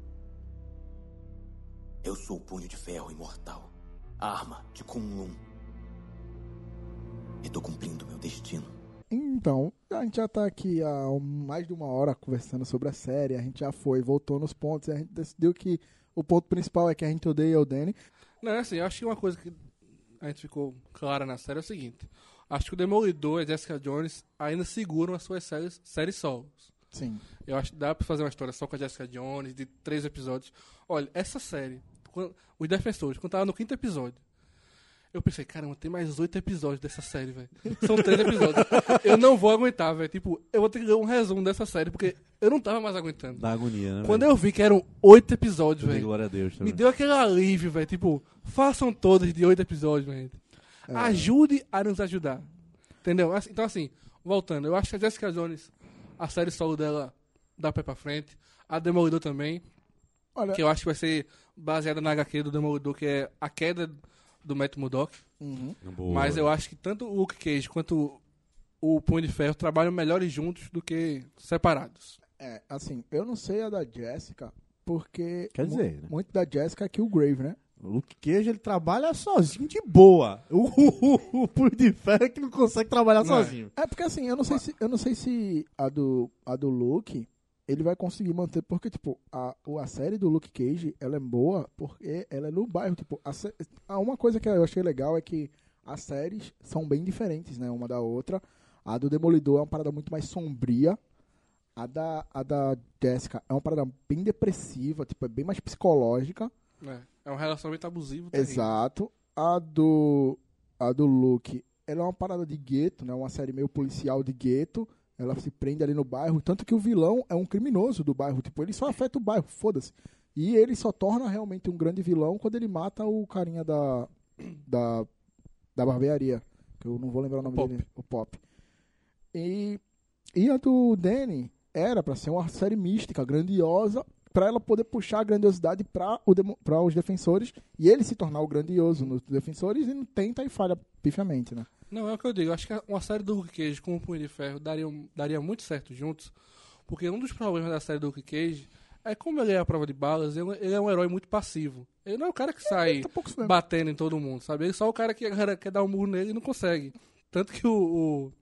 Eu sou o punho de ferro imortal. arma de Kunlun. E tô cumprindo meu destino. Então, a gente já tá aqui há mais de uma hora conversando sobre a série, a gente já foi, voltou nos pontos, e a gente decidiu que o ponto principal é que a gente odeia o Danny. Não, é assim, eu acho que uma coisa que a gente ficou clara na série é o seguinte. Acho que o Demolidor e a Jessica Jones ainda seguram as suas séries, séries solos. Sim. Eu acho que dá pra fazer uma história só com a Jessica Jones, de três episódios. Olha, essa série, quando- os Defensores, quando tava no quinto episódio, eu pensei, caramba, tem mais oito episódios dessa série, velho. São três episódios. Eu não vou aguentar, velho. Tipo, eu vou ter que ler um resumo dessa série, porque eu não tava mais aguentando. Da agonia, né? Quando velho? eu vi que eram oito episódios, velho, glória a Deus também. me deu aquele alívio, velho. Tipo, façam todas de oito episódios, velho. Ajude a nos ajudar. Entendeu? Assim- Então, assim, voltando, eu acho que a Jessica Jones, a série solo dela dá pé pra frente. A Demolidor também, Olha, que eu acho que vai ser baseada na HQ do Demolidor, que é a queda do Matt Murdock. uhum. Mas eu acho que tanto o Luke Cage quanto o Punho de Ferro trabalham melhores juntos do que separados. é, assim, eu não sei a da Jessica, porque Quer mu- dizer, né? muito da Jessica é que o Grave, né? O Luke Cage, ele trabalha sozinho de boa. O, o, o Punho de Ferro é que não consegue trabalhar Não é. sozinho. É porque assim, eu não sei se, eu não sei se a do, a do Luke ele vai conseguir manter, porque, tipo, a, a série do Luke Cage, ela é boa porque ela é no bairro, tipo, a, uma coisa que eu achei legal é que as séries são bem diferentes, né, uma da outra. A do Demolidor é uma parada muito mais sombria. A da, a da Jessica é uma parada bem depressiva, tipo, é bem mais psicológica. né? É um relacionamento abusivo. terrível. Exato. A do a do Luke, ela é uma parada de gueto, né? Uma série meio policial de gueto. Ela se prende ali no bairro, tanto que o vilão é um criminoso do bairro, tipo, ele só afeta o bairro, foda-se. E ele só torna realmente um grande vilão quando ele mata o carinha da da da barbearia, que eu não vou lembrar o nome Pop. dele, o Pop. E e a do Danny era pra ser uma série mística, grandiosa, pra ela poder puxar a grandiosidade pra os defensores e ele se tornar o grandioso nos defensores e não tenta e falha pifiamente, né? Não, é o que eu digo. Acho que uma série do Luke Cage com o Punho de Ferro daria, daria muito certo juntos. Porque um dos problemas da série do Luke Cage é como ele é a prova de balas, ele é um herói muito passivo. Ele não é o cara que sai Tá se lembra. batendo em todo mundo, sabe? Ele é só o cara que quer dar um murro nele e não consegue. Tanto que o, o-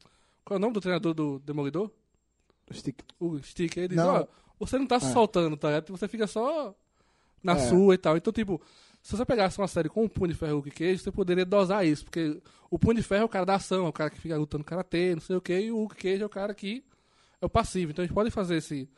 Qual é o nome do treinador do Demolidor? Stick. O Stick. Ele diz, ó, você não tá se É. soltando, tá? Você fica só na É. sua e tal. Então, tipo, se você pegasse uma série com o Punho de Ferro e o Luke Cage, você poderia dosar isso. Porque o Punho de Ferro é o cara da ação, é o cara que fica lutando karatê, não sei o que, e o Luke Cage é o cara que é o passivo. Então, a gente pode fazer esse,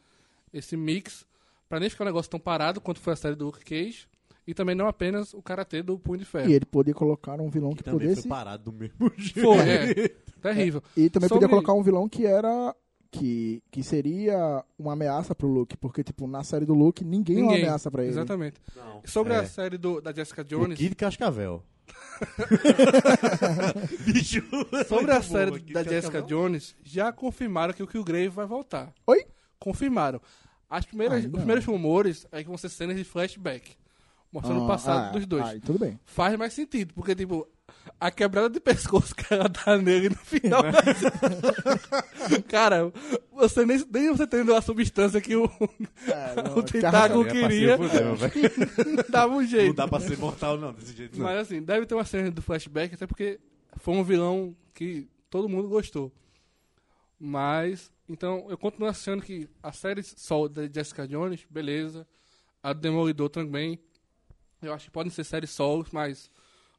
esse mix pra nem ficar um negócio tão parado quanto foi a série do Luke Cage. E também não apenas o karatê do Punho de Ferro. E ele podia colocar um vilão que, Que também pudesse foi parado do mesmo jeito. Foi, é. Terrível. E também Sobre- podia colocar um vilão que era. Que, que seria uma ameaça pro Luke. Porque, tipo, na série do Luke, ninguém, é uma Ninguém. ameaça pra ele. Exatamente. Não. Sobre É. a série do, da Jessica O Jones. Kid Cascavel. Bicho. Sobre a série boa, da Jessica Cascavel. Jones, já confirmaram que o Killgrave vai voltar. Oi? Confirmaram. As primeiras, Ai, os primeiros rumores é que vão ser cenas de flashback. Mostrando o Ah, passado ah, dos dois. ah, tudo bem. Faz mais sentido, porque, tipo, a quebrada de pescoço que ela dá nele no final. da- Cara, você nem, nem você tendo a substância que o, o tentáculo É, parceiro, queria, fudeu, dava um jeito. Não dá pra ser mortal, não, desse jeito não. Mas assim, deve ter uma cena do flashback, até porque foi um vilão que todo mundo gostou. Mas, então, eu continuo achando que a série solo da Jessica Jones, beleza. A do Demolidor também. Eu acho que podem ser séries solos, mas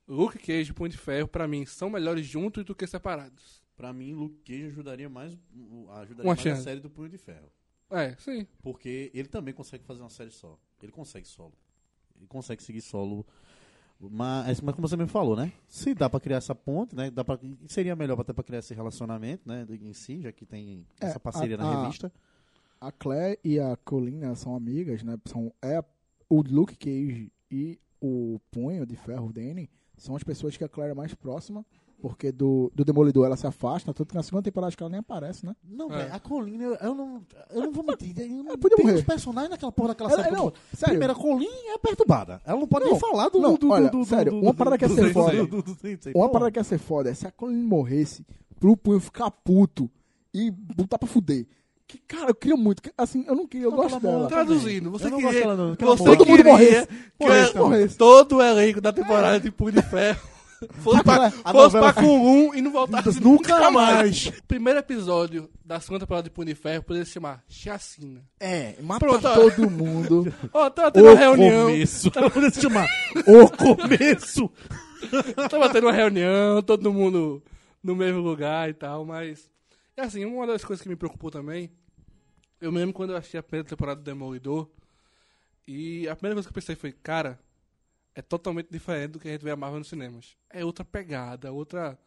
Luke Cage e Punho de Ferro, pra mim, são melhores juntos do que separados. Pra mim, Luke Cage ajudaria mais, ajudaria Uma mais a série do Punho de Ferro. É, sim. Porque ele também consegue fazer uma série só. Ele consegue solo. Ele consegue seguir solo. Mas, mas como você me falou, né? Se dá pra criar essa ponte, né? Dá pra, seria melhor até pra criar esse relacionamento, né? Em si, já que tem É, essa parceria a- na a- revista. A Claire e a Colleen né, são amigas, né? São, é, o Luke Cage e o Punho de Ferro, o Danny, são as pessoas que a Claire é mais próxima. Porque do, do Demolidor ela se afasta, tanto que na segunda temporada acho que ela nem aparece, né? Não, É. velho, a Colleen, eu, eu não, eu não vou mentir. Eu não, Ela podia tem morrer. uns personagens naquela porra daquela Ela- série. não, que- sério. Primeiro, a Colleen é perturbada. Ela não pode Não, nem falar do... não, do, do, olha, do, do, sério, do- uma parada que ia ser do- foda. do- do- do- Sensei. Uma parada que ia ser foda é se a Colleen morresse pro Punho ficar puto e botar pra fuder. Que, cara, eu queria muito. que- Assim, eu não queria, eu Não, gosto dela. Traduzindo, você queria, dela, não. Você. Todo mundo queria morresse. que Morresse, morresse. todo o elenco da temporada de Punho de Ferro fosse pra, fosse pra e não voltasse Nunca mais. Primeiro episódio da segunda temporada de Punho de Ferro poderia se chamar Chacina. É, mata Pronto. todo mundo. Ó, tava tendo O uma reunião, começo. Vamos se chamar O Começo. tava tendo uma reunião, todo mundo no mesmo lugar e tal, mas... É assim, uma das coisas que me preocupou também, eu mesmo quando eu assisti a primeira temporada do Demolidor, e a primeira coisa que eu pensei foi, cara, é totalmente diferente do que a gente vê a Marvel nos cinemas. É outra pegada, outra,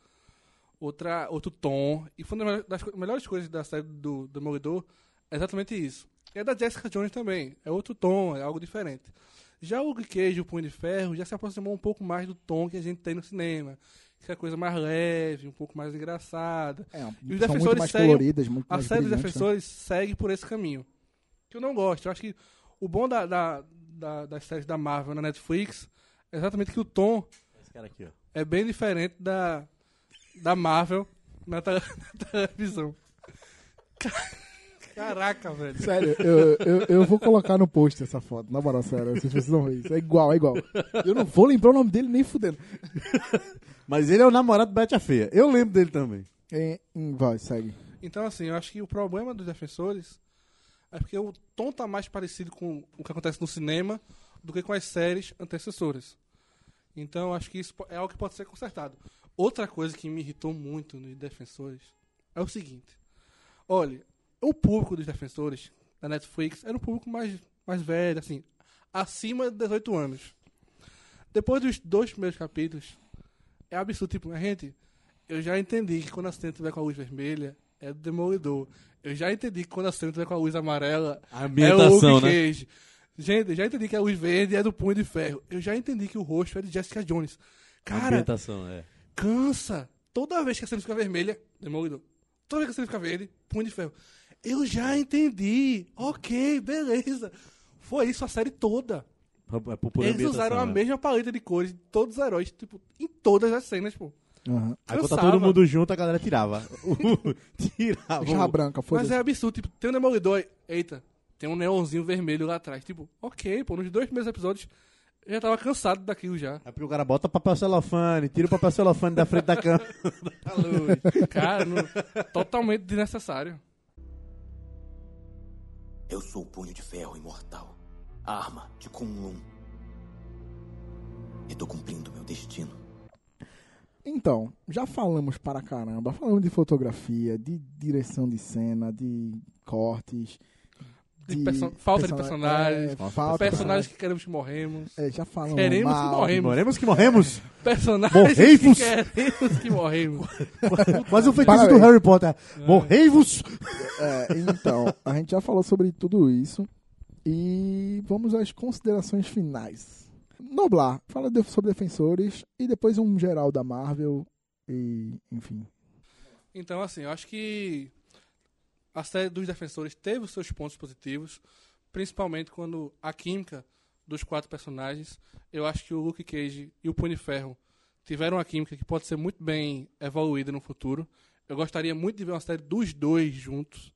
outra, outro tom. E foi uma das melhores coisas da série do Demolidor é exatamente isso. E é da Jessica Jones também. É outro tom, é algo diferente. Já o Cage o Punho de Ferro já se aproximou um pouco mais do tom que a gente tem no cinema. Que é coisa mais leve, um pouco mais engraçada. É, E os são muito defensores mais seguem- coloridas, muito A série dos né? defensores segue por esse caminho. Que eu não gosto. Eu acho que o bom da, da, da- das séries da Marvel na Netflix é exatamente que o tom Esse cara aqui, ó. é bem diferente da, da Marvel na, na televisão. Ca- Caraca, velho. Sério, eu, eu, eu vou colocar no post essa foto. Na moral, sério, vocês precisam ver isso. É igual, é igual. Eu não vou lembrar o nome dele nem fudendo. Mas ele é o namorado da Bete a Feia. Eu lembro dele também. É, vai, segue. Então, assim, eu acho que o problema dos defensores é porque o tom tá mais parecido com o que acontece no cinema do que com as séries antecessoras. Então, eu acho que isso é algo que pode ser consertado. Outra coisa que me irritou muito nos defensores é o seguinte: olha, o público dos defensores da Netflix era um público mais, mais velho, assim, acima de 18 anos. Depois dos dois primeiros capítulos, é absurdo. Tipo, gente, eu já entendi que quando a cena tiver com a luz vermelha, é do Demolidor. Eu já entendi que quando a cena tiver com a luz amarela, A é o Luke né? Cage. Gente, eu já entendi que a luz verde é do Punho de Ferro. Eu já entendi que o rosto é de Jessica Jones. Cara, ambientação, é. cansa. Toda vez que a cena fica vermelha, Demolidor. Toda vez que a cena fica verde, Punho de Ferro. Eu já entendi. Ok, beleza. Foi isso a série toda. É Eles usaram a é. mesma paleta de cores de todos os heróis, tipo, em todas as cenas, pô. Aham. Aí quando tá todo mundo junto, a galera tirava. tirava. Jarra branca, Mas foda-se. é absurdo, tipo, tem um Demolidor, eita, tem um neonzinho vermelho lá atrás. Tipo, ok, pô, nos dois primeiros episódios eu já tava cansado daquilo já. Aí porque o cara bota papel celofane, tira o papel celofane da frente da cama. da luz. Cara, não- totalmente desnecessário. Eu sou o punho de ferro imortal. Arma de Kunlun. E tô cumprindo meu destino. Então, já falamos para caramba. Falamos de fotografia, de direção de cena, de cortes. De perso- falta de persona- personagens, é, falta de Personagens que queremos que morremos. É, já falamos. Queremos que mal. morremos. Morremos que morremos. Personagens Morrei-vos! que queremos que morremos. Quase o feitiço do Harry Potter. Morrei-vos! É, então, a gente já falou sobre tudo isso. E vamos às considerações finais. Noblar, fala sobre defensores e depois um geral da Marvel e, enfim. Então, assim, eu acho que a série dos defensores teve os seus pontos positivos, principalmente quando a química dos quatro personagens, eu acho que o Luke Cage e o Punho Ferro tiveram uma química que pode ser muito bem evoluída no futuro. Eu gostaria muito de ver uma série dos dois juntos.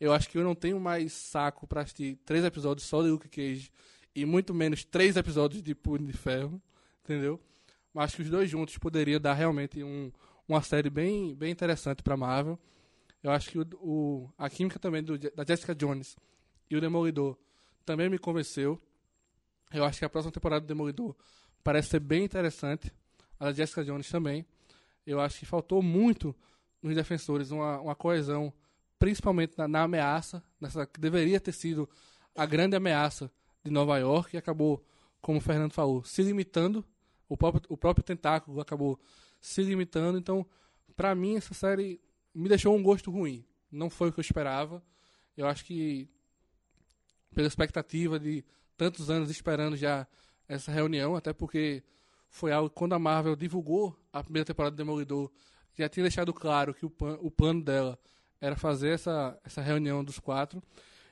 Eu acho que eu não tenho mais saco pra assistir três episódios só de Luke Cage e muito menos três episódios de Punho de Ferro, entendeu? Mas acho que os dois juntos poderiam dar realmente um, uma série bem, bem interessante pra Marvel. Eu acho que o, o- a química também do, da Jessica Jones e o Demolidor também me convenceu. Eu acho que a próxima temporada do Demolidor parece ser bem interessante. A da Jessica Jones também. Eu acho que faltou muito nos defensores uma, uma coesão, principalmente na, na ameaça, nessa que deveria ter sido a grande ameaça de Nova York e acabou, como o Fernando falou, se limitando. O próprio, o próprio tentáculo acabou se limitando. Então, pra mim, essa série me deixou um gosto ruim. Não foi o que eu esperava. Eu acho que, pela expectativa de tantos anos esperando já essa reunião, até porque foi algo que quando a Marvel divulgou a primeira temporada do Demolidor, já tinha deixado claro que o, o plano dela era fazer essa, essa reunião dos quatro.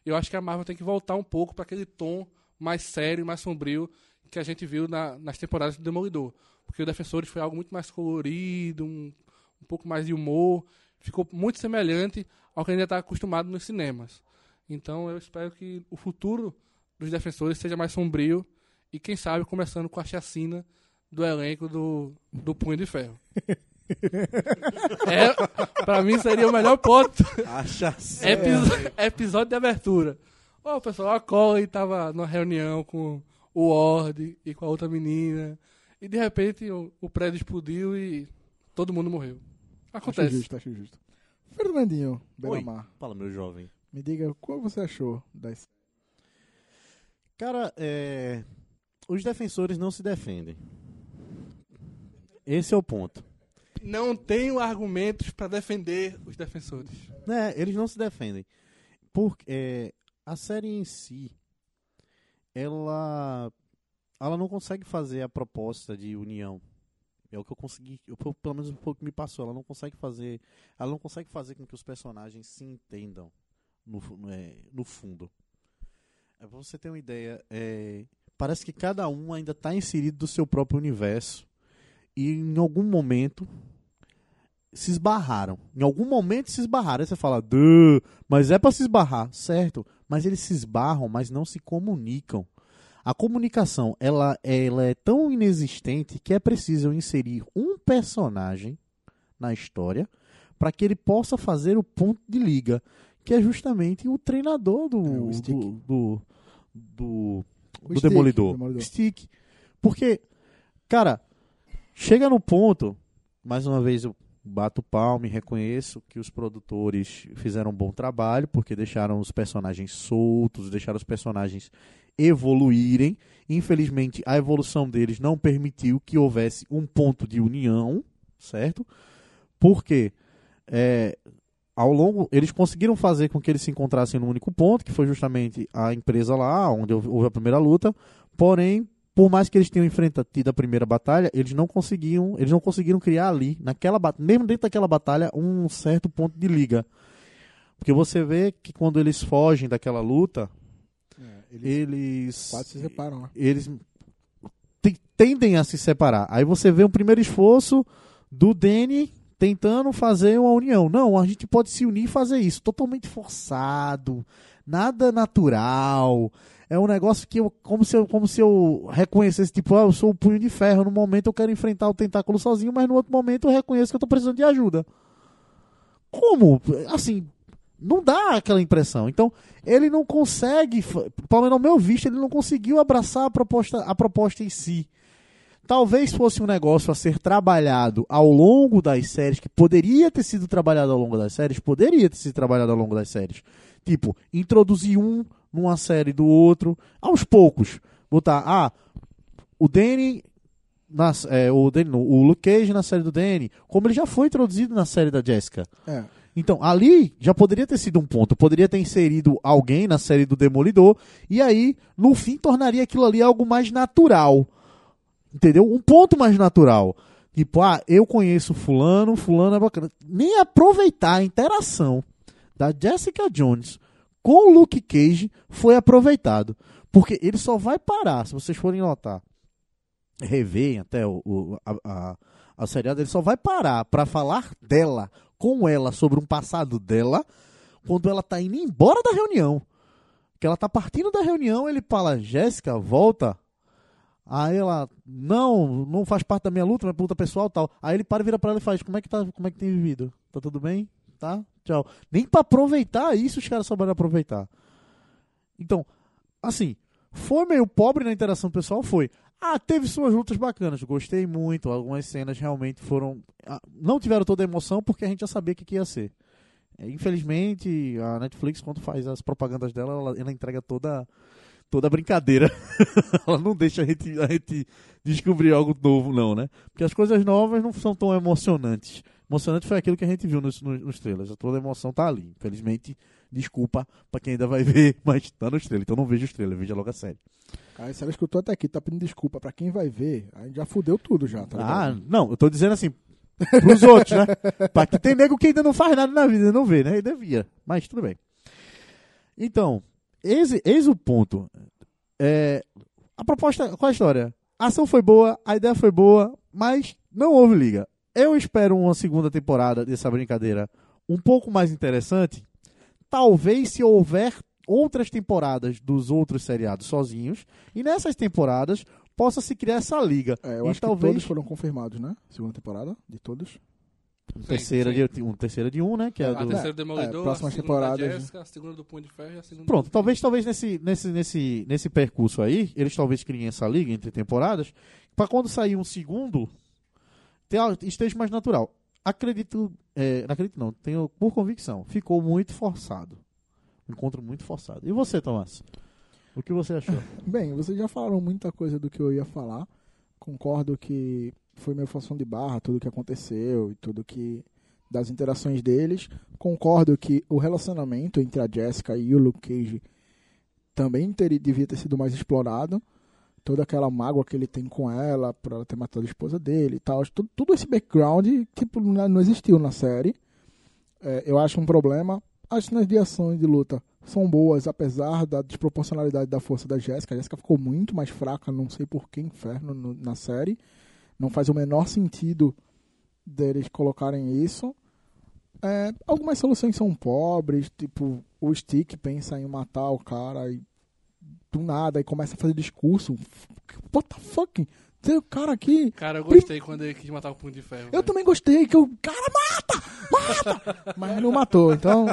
Eu acho que a Marvel tem que voltar um pouco para aquele tom mais sério, mais sombrio que a gente viu na- nas temporadas do Demolidor. Porque o Defensores foi algo muito mais colorido, um, um pouco mais de humor. ficou muito semelhante ao que a gente já está acostumado nos cinemas. Então eu espero que o futuro dos defensores seja mais sombrio e quem sabe começando com a chacina do elenco do, do Punho de Ferro. é, pra mim seria o melhor ponto. Acha Episo- Episódio de abertura. Ó, o pessoal, a Colin tava numa reunião com o Ward e com a outra menina. E de repente o, o prédio explodiu e todo mundo morreu. Acho Acontece. justo, acho justo. Fernandinho Beramar, Fala, meu jovem. me diga qual você achou das. Cara, é, os defensores não se defendem. Esse é o ponto. Não tenho argumentos pra defender os defensores. né, eles não se defendem. Porque é, a série em si, ela, ela não consegue fazer a proposta de união. É o que eu consegui, eu, pelo menos foi o que me passou. Ela não consegue fazer, ela não consegue fazer com que os personagens se entendam no, é, no fundo. É, pra você ter uma ideia, é, parece que cada um ainda está inserido do seu próprio universo e em algum momento se esbarraram. Em algum momento se esbarraram. Aí você fala, Duh, mas é pra se esbarrar, certo? Mas eles se esbarram, mas não se comunicam. A comunicação, ela, ela é tão inexistente que é preciso inserir um personagem na história para que ele possa fazer o ponto de liga, que é justamente o treinador do É, o Stick. do, do, do, do Stick, Demolidor. Demolidor. Stick. Porque, cara, chega no ponto, mais uma vez eu bato palma e reconheço que os produtores fizeram um bom trabalho, porque deixaram os personagens soltos, deixaram os personagens evoluírem. Infelizmente, a evolução deles não permitiu que houvesse um ponto de união, certo? Porque é, ao longo eles conseguiram fazer com que eles se encontrassem num único ponto, que foi justamente a empresa lá, onde houve a primeira luta. Porém, por mais que eles tenham enfrentado tido a primeira batalha, eles não conseguiam, eles não conseguiram criar ali, naquela mesmo dentro daquela batalha, um certo ponto de liga. Porque você vê que quando eles fogem daquela luta, É, eles eles quase se separam lá. eles te- tendem a se separar. Aí você vê um primeiro esforço do Danny tentando fazer uma união. Não, a gente pode se unir e fazer isso. Totalmente forçado, nada natural. É um negócio que eu, como se eu, como se eu reconhecesse, tipo, ah, eu sou o punho de ferro. No momento eu quero enfrentar o tentáculo sozinho, mas no outro momento eu reconheço que eu tô precisando de ajuda. Como? Assim, não dá aquela impressão. Então, ele não consegue, pelo menos ao meu visto, ele não conseguiu abraçar a proposta, a proposta em si. Talvez fosse um negócio a ser trabalhado ao longo das séries, que poderia ter sido trabalhado ao longo das séries, poderia ter sido trabalhado ao longo das séries. Tipo, introduzir um numa série do outro, aos poucos. Botar, ah, o Danny, nas, é, o, Danny o Luke Cage na série do Danny, como ele já foi introduzido na série da Jessica. É. Então, ali já poderia ter sido um ponto. Poderia ter inserido alguém na série do Demolidor. E aí, no fim, tornaria aquilo ali algo mais natural. Entendeu? Um ponto mais natural. Tipo, ah, eu conheço fulano, fulano é bacana. Nem aproveitar a interação da Jessica Jones com o Luke Cage foi aproveitado. Porque ele só vai parar, se vocês forem notar, reverem até o, o- a, a, a seriada, ele só vai parar pra falar dela, com ela, sobre um passado dela, quando ela tá indo embora da reunião. Que ela tá partindo da reunião, ele fala, Jéssica, volta. Aí ela, não, não faz parte da minha luta, minha luta pessoal tal. Aí ele para e vira pra ela e faz, como é que tá, como é que tem vivido? Tá tudo bem? Tá? Tchau. Nem pra aproveitar isso os caras souberam aproveitar. Então, assim, foi meio pobre na interação pessoal? Foi. Ah, teve suas lutas bacanas, gostei muito. Algumas cenas realmente foram. ah, Não tiveram toda a emoção porque a gente já sabia o que, que ia ser. É, infelizmente, a Netflix, quando faz as propagandas dela, ela, ela entrega toda, toda a brincadeira. ela não deixa a gente, a gente descobrir algo novo, não, né? Porque as coisas novas não são tão emocionantes. Emocionante foi aquilo que a gente viu nos, nos, nos trailers. Toda a emoção tá ali. Infelizmente, desculpa pra quem ainda vai ver, mas tá nos trailers. Então não veja os trailers, veja logo a série. Aí se ela escutou até aqui, tá pedindo desculpa pra quem vai ver, aí já fudeu tudo já, tá Ah, ligado? não, eu tô dizendo assim, pros outros, né? Pra que tem nego que ainda não faz nada na vida, não vê, né? E devia, mas tudo bem. Então, eis, eis o ponto. É, a proposta, qual a história? A ação foi boa, a ideia foi boa, mas não houve liga. Eu espero uma segunda temporada dessa brincadeira um pouco mais interessante, talvez se houver outras temporadas dos outros seriados sozinhos, e nessas temporadas possa se criar essa liga. É, eu e acho que talvez todos foram confirmados, né? Segunda temporada, de todos. Um Sim, terceira, sim. De, um terceira de um, né? Que é A do... terceira do Demolidor, é, próximas a segunda temporadas, da? Jessica, a segunda do Punho de Ferro e a segunda Pronto, do... talvez, talvez nesse, nesse, nesse, nesse percurso aí, eles talvez criem essa liga entre temporadas, pra quando sair um segundo, esteja mais natural. Acredito, é, não acredito não, tenho por convicção, ficou muito forçado. Um encontro muito forçado. E você, Tomás? O que você achou? Bem, vocês já falaram muita coisa do que eu ia falar. Concordo que foi meio função de barra, tudo que aconteceu e tudo que. das interações deles. Concordo que o relacionamento entre a Jessica e o Luke Cage também teria, devia ter sido mais explorado. Toda aquela mágoa que ele tem com ela, por ela ter matado a esposa dele e tal. Tudo, tudo esse background, tipo, não não existiu na série. É, eu acho um problema. As cenas de ação e de luta são boas, apesar da desproporcionalidade da força da Jéssica. A Jéssica ficou muito mais fraca, não sei por que inferno no- na série. Não faz o menor sentido deles colocarem isso. É, algumas soluções são pobres, tipo, o Stick pensa em matar o cara e do nada e começa a fazer discurso. What the fuck? Tem o cara aqui. Cara, eu gostei quando ele quis matar o Punho de Ferro. Eu velho. também gostei, que o cara mata! Mata! Mas não matou, então.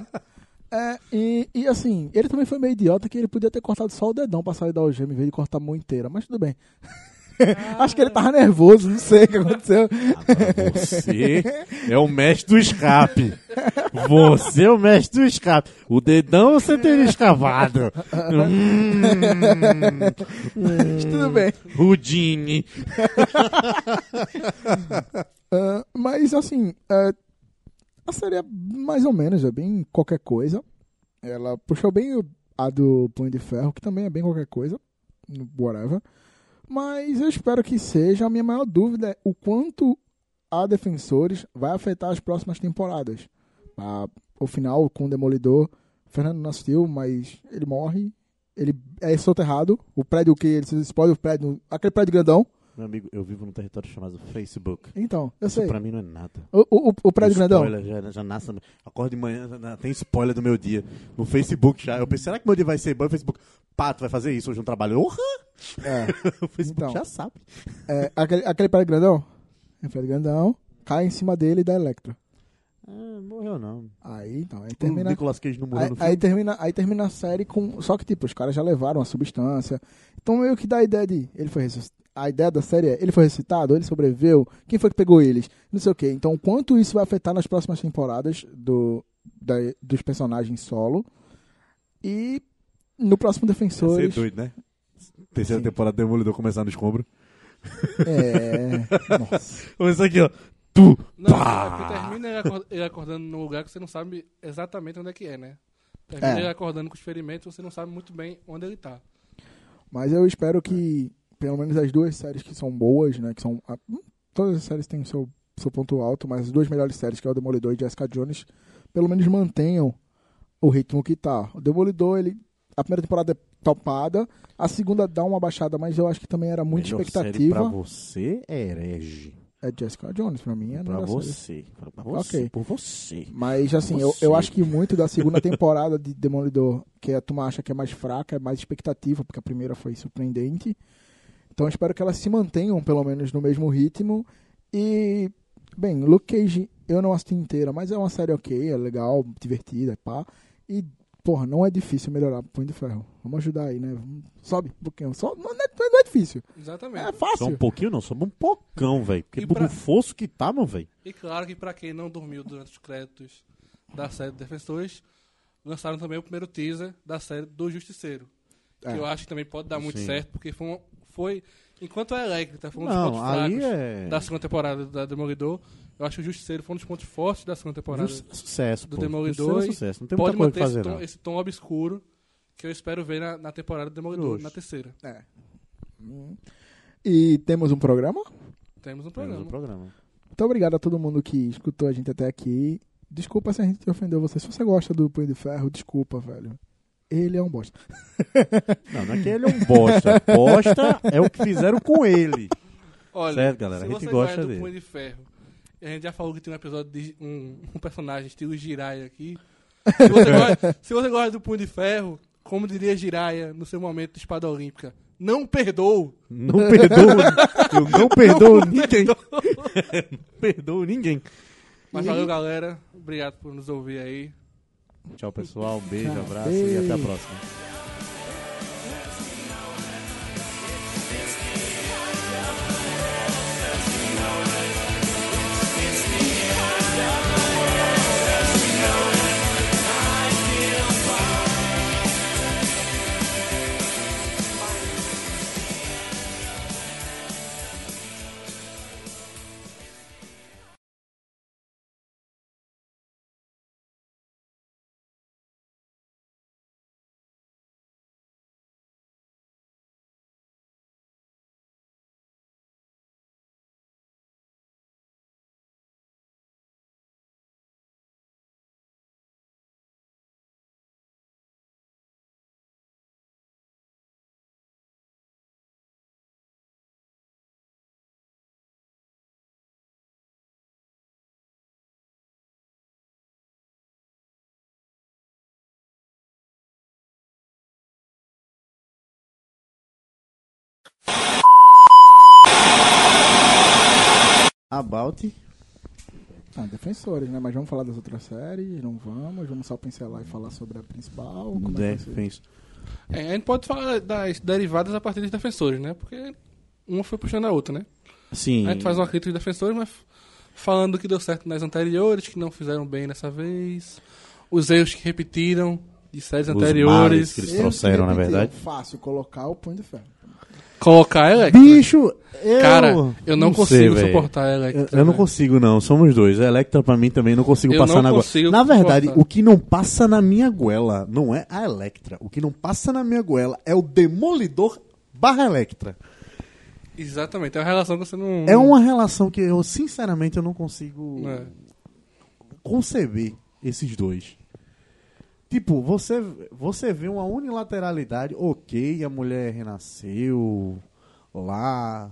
É, e, e assim, ele também foi meio idiota que ele podia ter cortado só o dedão pra sair da algema em vez de cortar a mão inteira, mas tudo bem. Acho que ele tava nervoso, não sei o que aconteceu. Agora você é o mestre do escape. Você é o mestre do escape. O dedão você teria escavado. Mas tudo bem. Rudine. Ah, mas assim, é, a série é mais ou menos, é bem qualquer coisa. Ela puxou bem a do Punho de Ferro, que também é bem qualquer coisa. Whatever. Mas eu espero que seja. A minha maior dúvida é o quanto a Defensores vai afetar as próximas temporadas. Ah, o final com o Demolidor, Fernando assistiu, mas ele morre. Ele é soterrado. O prédio que ele explode, o prédio, aquele prédio grandão. Meu amigo, eu vivo num território chamado Facebook. Então, eu Isso sei. pra mim não é nada. O, o, o prédio grandão. Spoiler, já, já nasce. Acordo de manhã, já tem spoiler do meu dia. No Facebook já. Eu pensei, será que meu dia vai ser bom? O Facebook, pá, tu vai fazer isso hoje no trabalho? Orra! É. O Facebook Então. já sabe. É, aquele, aquele prédio grandão? É prédio grandão, cai em cima dele e dá Electro. Ah, morreu não. Aí, então, aí O termina. Nicolas Cage não morreu Aí, no aí termina, aí termina a série com. Só que, tipo, os caras já levaram a substância. Então meio que dá a ideia de. Ele foi ressusc- A ideia da série é, ele foi ressuscitado, ele sobreviveu, quem foi que pegou eles? Não sei o quê. Então, quanto isso vai afetar nas próximas temporadas do, da- dos personagens solo. E no próximo Ia ser Defensores. doido, né? Terceira Sim. temporada do Demolidor começar no escombro. É. Nossa. Começa aqui, ó. Tu! Não, Pá! é porque termina ele, acor- ele acordando num lugar que você não sabe exatamente onde é que é, né? Termina É. ele acordando com os ferimentos, você não sabe muito bem onde ele tá. Mas eu espero que, pelo menos as duas séries que são boas, né? Que são. a- hum, todas as séries têm o seu, seu ponto alto, mas as duas melhores séries, que é o Demolidor e Jessica Jones, pelo menos mantenham o ritmo que tá. O Demolidor, ele. A primeira temporada é topada, a segunda dá uma baixada, mas eu acho que também era muita Melhor série expectativa. Pra você é herege. É Jessica Jones, pra mim é Pra melhor série. você. Pra você. Ok. Por você. Mas assim, eu, Você. eu acho que muito da segunda temporada de Demolidor, que a turma acha que é mais fraca, é mais expectativa, porque a primeira foi surpreendente. Então eu espero que elas se mantenham pelo menos no mesmo ritmo. E, bem, Luke Cage eu não assisti inteira, mas é uma série ok, é legal, divertida, pá. E, porra, não é difícil melhorar Punho de Ferro. Vamos ajudar aí, né? Sobe um pouquinho. Só, não, é, não é difícil. Exatamente. É Só fácil. um pouquinho não, só um pocão, velho. Porque pra- fosso que tá, meu velho. E claro que pra quem não dormiu durante os créditos da série de Defensores, lançaram também o primeiro teaser da série do Justiceiro. É. Que eu acho que também pode dar muito Sim. certo, porque foi, um- foi enquanto a Electra foi um dos pontos aí fracos é. da segunda temporada da Demolidor, eu acho que o Justiceiro foi um dos pontos fortes da segunda temporada. Ju- Sucesso, do pô. Demolidor é e sucesso. Não tem Pode muita coisa manter pra fazer, esse tom, não. esse tom obscuro que eu espero ver na, na temporada do Demolidor, Oxe. na terceira. É. Hum. E temos um programa? Temos um Temos programa. o programa. Muito obrigado a todo mundo que escutou a gente até aqui. Desculpa se a gente ofendeu você. Se você gosta do Punho de Ferro, desculpa, velho. Ele é um bosta. Não, não é que ele é um bosta. Bosta é o que fizeram com ele. Olha, Certo, galera? A gente você gosta do dele. Punho de Ferro a gente já falou que tem um episódio de um, um personagem estilo Jiraiya aqui. Se você, gosta, se você gosta do Punho de Ferro, como diria Jiraiya no seu momento de espada olímpica, não perdoo. Não perdoo. eu não perdoo ninguém. não perdoo ninguém. Mas valeu, galera. Obrigado por nos ouvir aí. Tchau, pessoal. Um beijo, Tchau. abraço e até a Beijo. próxima. About. Ah, defensores, né? Mas vamos falar das outras séries? Não vamos? Vamos só pincelar e falar sobre a principal? É? Defense. É, a gente pode falar das derivadas a partir dos defensores, né? Porque uma foi puxando a outra, né? Sim. A gente faz uma crítica dos defensores, mas falando que deu certo nas anteriores, que não fizeram bem dessa vez. Os erros que repetiram de séries Os anteriores. males que eles trouxeram, na repetiram. verdade. Fácil colocar o punho de ferro. Colocar a Electra. Bicho, eu. Cara, eu não, consigo sei, suportar a Eu, Electra. eu não velho. consigo, não. Somos dois. A Electra, pra mim, também não consigo Eu passar não na goela. Na verdade, suportar. o que não passa na minha goela não é a Electra. O que não passa na minha goela é o Demolidor barra Electra. Exatamente, é uma relação que você não. É uma relação que eu, sinceramente, eu não consigo É. conceber esses dois. Tipo, você, você vê uma unilateralidade, ok, a mulher renasceu lá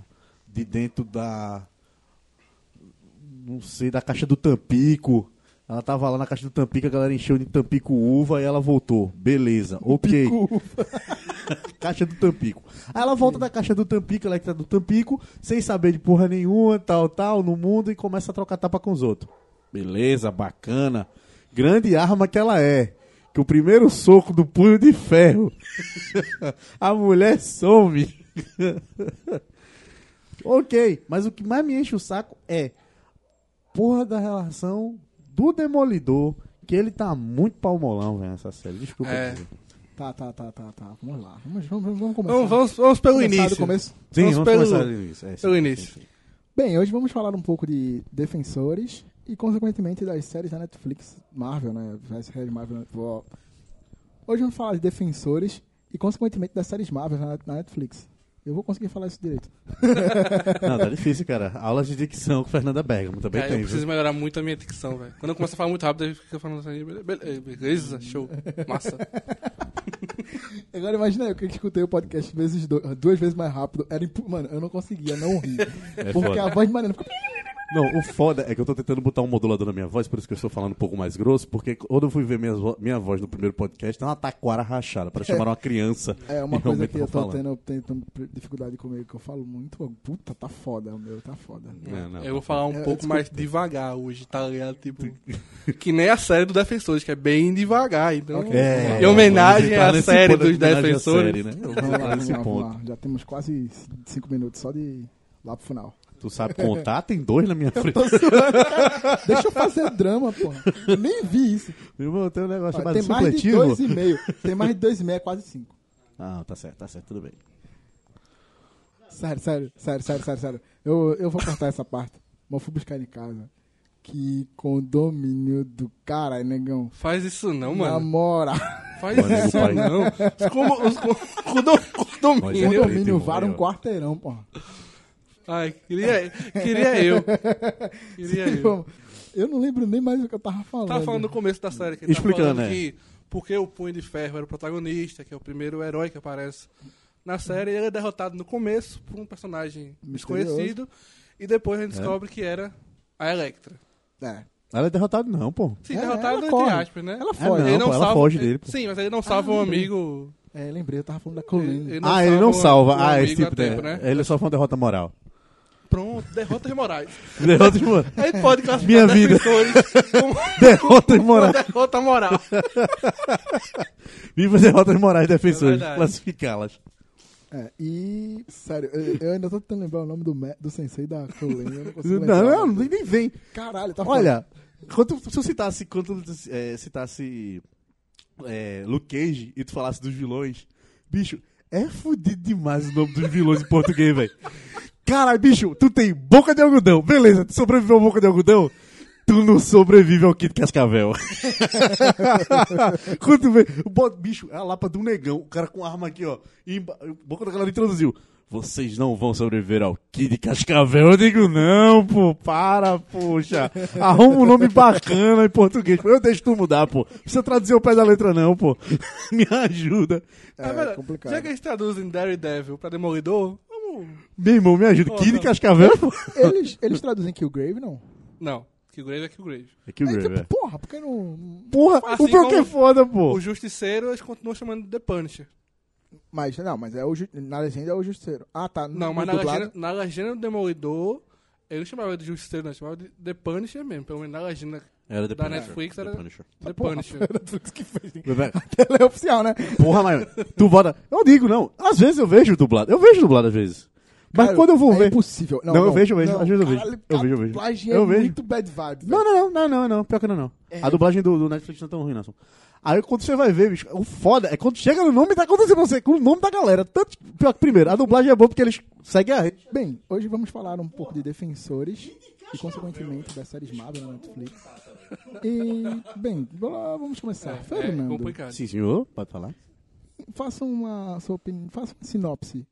de dentro da. Não sei, da caixa do Tampico. Ela tava lá na caixa do Tampico, a galera encheu de Tampico uva e ela voltou. Beleza, ok. caixa do Tampico. Aí ela volta da caixa do Tampico, ela entra do Tampico, sem saber de porra nenhuma, tal, tal, no mundo e começa a trocar tapa com os outros. Beleza, bacana. Grande arma que ela é. Que o primeiro soco do punho de ferro. a mulher some. ok, mas o que mais me enche o saco é porra da relação do Demolidor, que ele tá muito palmolão, velho, nessa série. Desculpa. É. dizer. Tá, tá, tá, tá, tá. Vamos lá. Vamos, vamos, vamos começar. Vamos, vamos, vamos pelo Começar do início. começo. Sim, Vamos vamos, pelo- começar do início. É, sim, pelo sim, início. sim. Bem, hoje vamos falar um pouco de defensores e, consequentemente, das séries da Netflix, Marvel, né? As séries Marvel. ó. Hoje vamos falar de defensores e, consequentemente, das séries Marvel na, na Netflix. Eu vou conseguir falar isso direito. Não, tá difícil, cara. Aulas de dicção com Fernanda Bergamo também Cara, tem, eu preciso viu? melhorar muito a minha dicção, velho. Quando eu começo a falar muito rápido, eu fico falando assim, "Bele- bele- beleza, show, massa. Agora imagina eu que escutei o podcast vezes do- duas vezes mais rápido. Era impu- Mano, eu não conseguia não rir. É porque foda. a voz de Mariana ficou... Não, o foda é que eu tô tentando botar um modulador na minha voz, por isso que eu estou falando um pouco mais grosso, porque quando eu fui ver minha, vo- minha voz no primeiro podcast, tem uma taquara rachada, para chamar uma criança. É uma E coisa que eu tô falando. tendo, eu tenho tendo dificuldade comigo, que eu falo muito. Puta, tá foda, o meu, tá foda. É, não, eu vou falar um É, pouco desculpa. mais devagar hoje, tá ligado? Tipo, que nem a série do Defensores, que é bem devagar. Então, Ok. É, em homenagem à série ponto, dos defensores. série, né? Vamos lá, vamos nesse lá, vamos ponto. lá. Já temos quase cinco minutos só de lá pro final. Tu sabe contar? Tem dois na minha frente. Deixa eu fazer drama, pô. Eu nem vi isso. Meu irmão, tem um negócio Ó, chamado tem mais de supletivo. dois e meio. Tem mais de dois e meio, é quase cinco. Ah, tá certo, tá certo, tudo bem. Sério, sério, sério, sério, sério, sério. Eu, eu vou cortar essa parte. Mas eu fui buscar em casa. Que condomínio do caralho, negão. Faz isso não, Na mano. moral. Faz Mano, isso pai. não. Os como- os co- condo- Olha, Condomínio. preto, Condomínio irmão, vara um quarteirão, porra. Ai, queria, queria eu. Queria eu. Eu não lembro nem mais o que eu tava falando. Tava falando no começo da série. Que ele Explicando, falando né? que porque o Punho de Ferro era o protagonista, que é o primeiro herói que aparece na série, ele é derrotado no começo por um personagem Misterioso. desconhecido. E depois a gente descobre que era A Electra. É. Ela é derrotada, não, pô. Sim, É, derrotado ela entre corre. aspas, né? Ela É, foge. não, Ele pô, ela foge dele, pô. Sim, mas ele não salva Ah, um amigo. É, lembrei, eu tava falando da Colleen. ah, ele não salva. um ah, esse tipo de. tempo, né? Ele só foi uma derrota moral. Pronto, derrota de Moraes. Derrota de moral. Aí pode classificar Minha vida. defensores como derrota de moral. derrota moral. Viva derrotas morais defensores. É classificá-las. É, e, sério, eu, eu ainda tô tentando lembrar o nome do, do sensei da Colleen. Eu não consigo Não, lembrar. não, nem nem vem. Caralho, tá Olha, quando, se eu citasse, quando, é, citasse é, Luke Cage e tu falasse dos vilões, bicho, é fudido demais o nome dos vilões em português, velho. Caralho, bicho, tu tem boca de algodão. Beleza, tu sobreviveu à boca de algodão? Tu não sobrevive ao Kid Cascavel. Quando tu vê, o bicho, é a lapa do negão, o cara com arma aqui, ó. E boca da galera introduziu. Vocês não vão sobreviver ao Kid Cascavel. Eu digo, não, pô, para, poxa. Arruma um nome bacana em português. Eu deixo tu mudar, pô. Não precisa traduzir o pé da letra, não, pô. Me ajuda. É, É complicado. Já que eles traduzem Daredevil pra Demolidor. Meu irmão, me ajuda. Pô, Kid. Cascavel, pô. Eles, eles traduzem Killgrave, não? Não, Killgrave é Killgrave. É que É, o tipo, Grave, é. porra, por que não... Porra, Assim o que é foda, pô. O Justiceiro, eles continuam chamando de The Punisher. Mas, não, mas é o, na legenda é o Justiceiro. Ah, tá. Não, mas na legenda, na legenda do Demolidor, ele não chamava de Justiceiro, não, chamava de The Punisher mesmo. Pelo menos na legenda Era The da Punisher. Netflix The era Punisher. The Punisher. foi a Netflix que fez. Ela é oficial, né? Porra, mas tu bota. Eu digo, não. Às vezes eu vejo dublado. Eu vejo dublado às vezes. Mas Cara, quando eu vou é ver. impossível. Não, Não, eu vejo, eu vejo. Às vezes eu vejo. Caralho, Eu a vejo, eu vejo. dublagem Eu é vejo. muito bad vibe. Não, não, não, não, não, não. Pior que não, não. É. A dublagem do, do Netflix não é tão ruim, não. Aí quando você vai ver, bicho, o foda é quando chega no nome, tá acontecendo com você, com o nome da galera. Tanto, pior que primeiro, a dublagem é boa porque eles seguem a rede. Bem, hoje vamos falar um pouco de defensores e, consequentemente, das séries Marvel na Netflix. E, bem, vamos começar. É Fernando, complicado. Sim, senhor, pode falar. faça uma, sua opinião, faça uma sinopse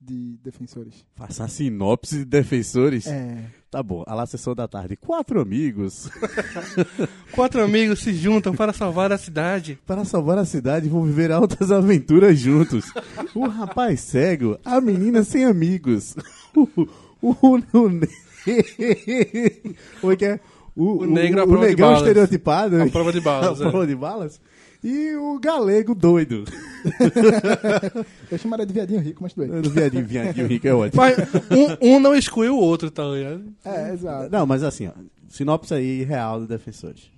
de defensores. Faça a sinopse de defensores. É. Tá bom, a lá sessão da tarde. Quatro amigos Quatro amigos se juntam para salvar a cidade. para salvar a cidade vão viver altas aventuras juntos. O rapaz cego, a menina sem amigos. O, o, o, ne- Como é que é? O, O negro à o, prova de negão balas. estereotipado. A né? prova de balas. A é. prova de balas. E o galego doido. Eu chamaria de viadinho rico, mas bem. Do viadinho, viadinho rico é ótimo. Mas um, um não exclui o outro, tá ligado? É, exato. Não, mas assim, ó, sinopse aí real do Defensores.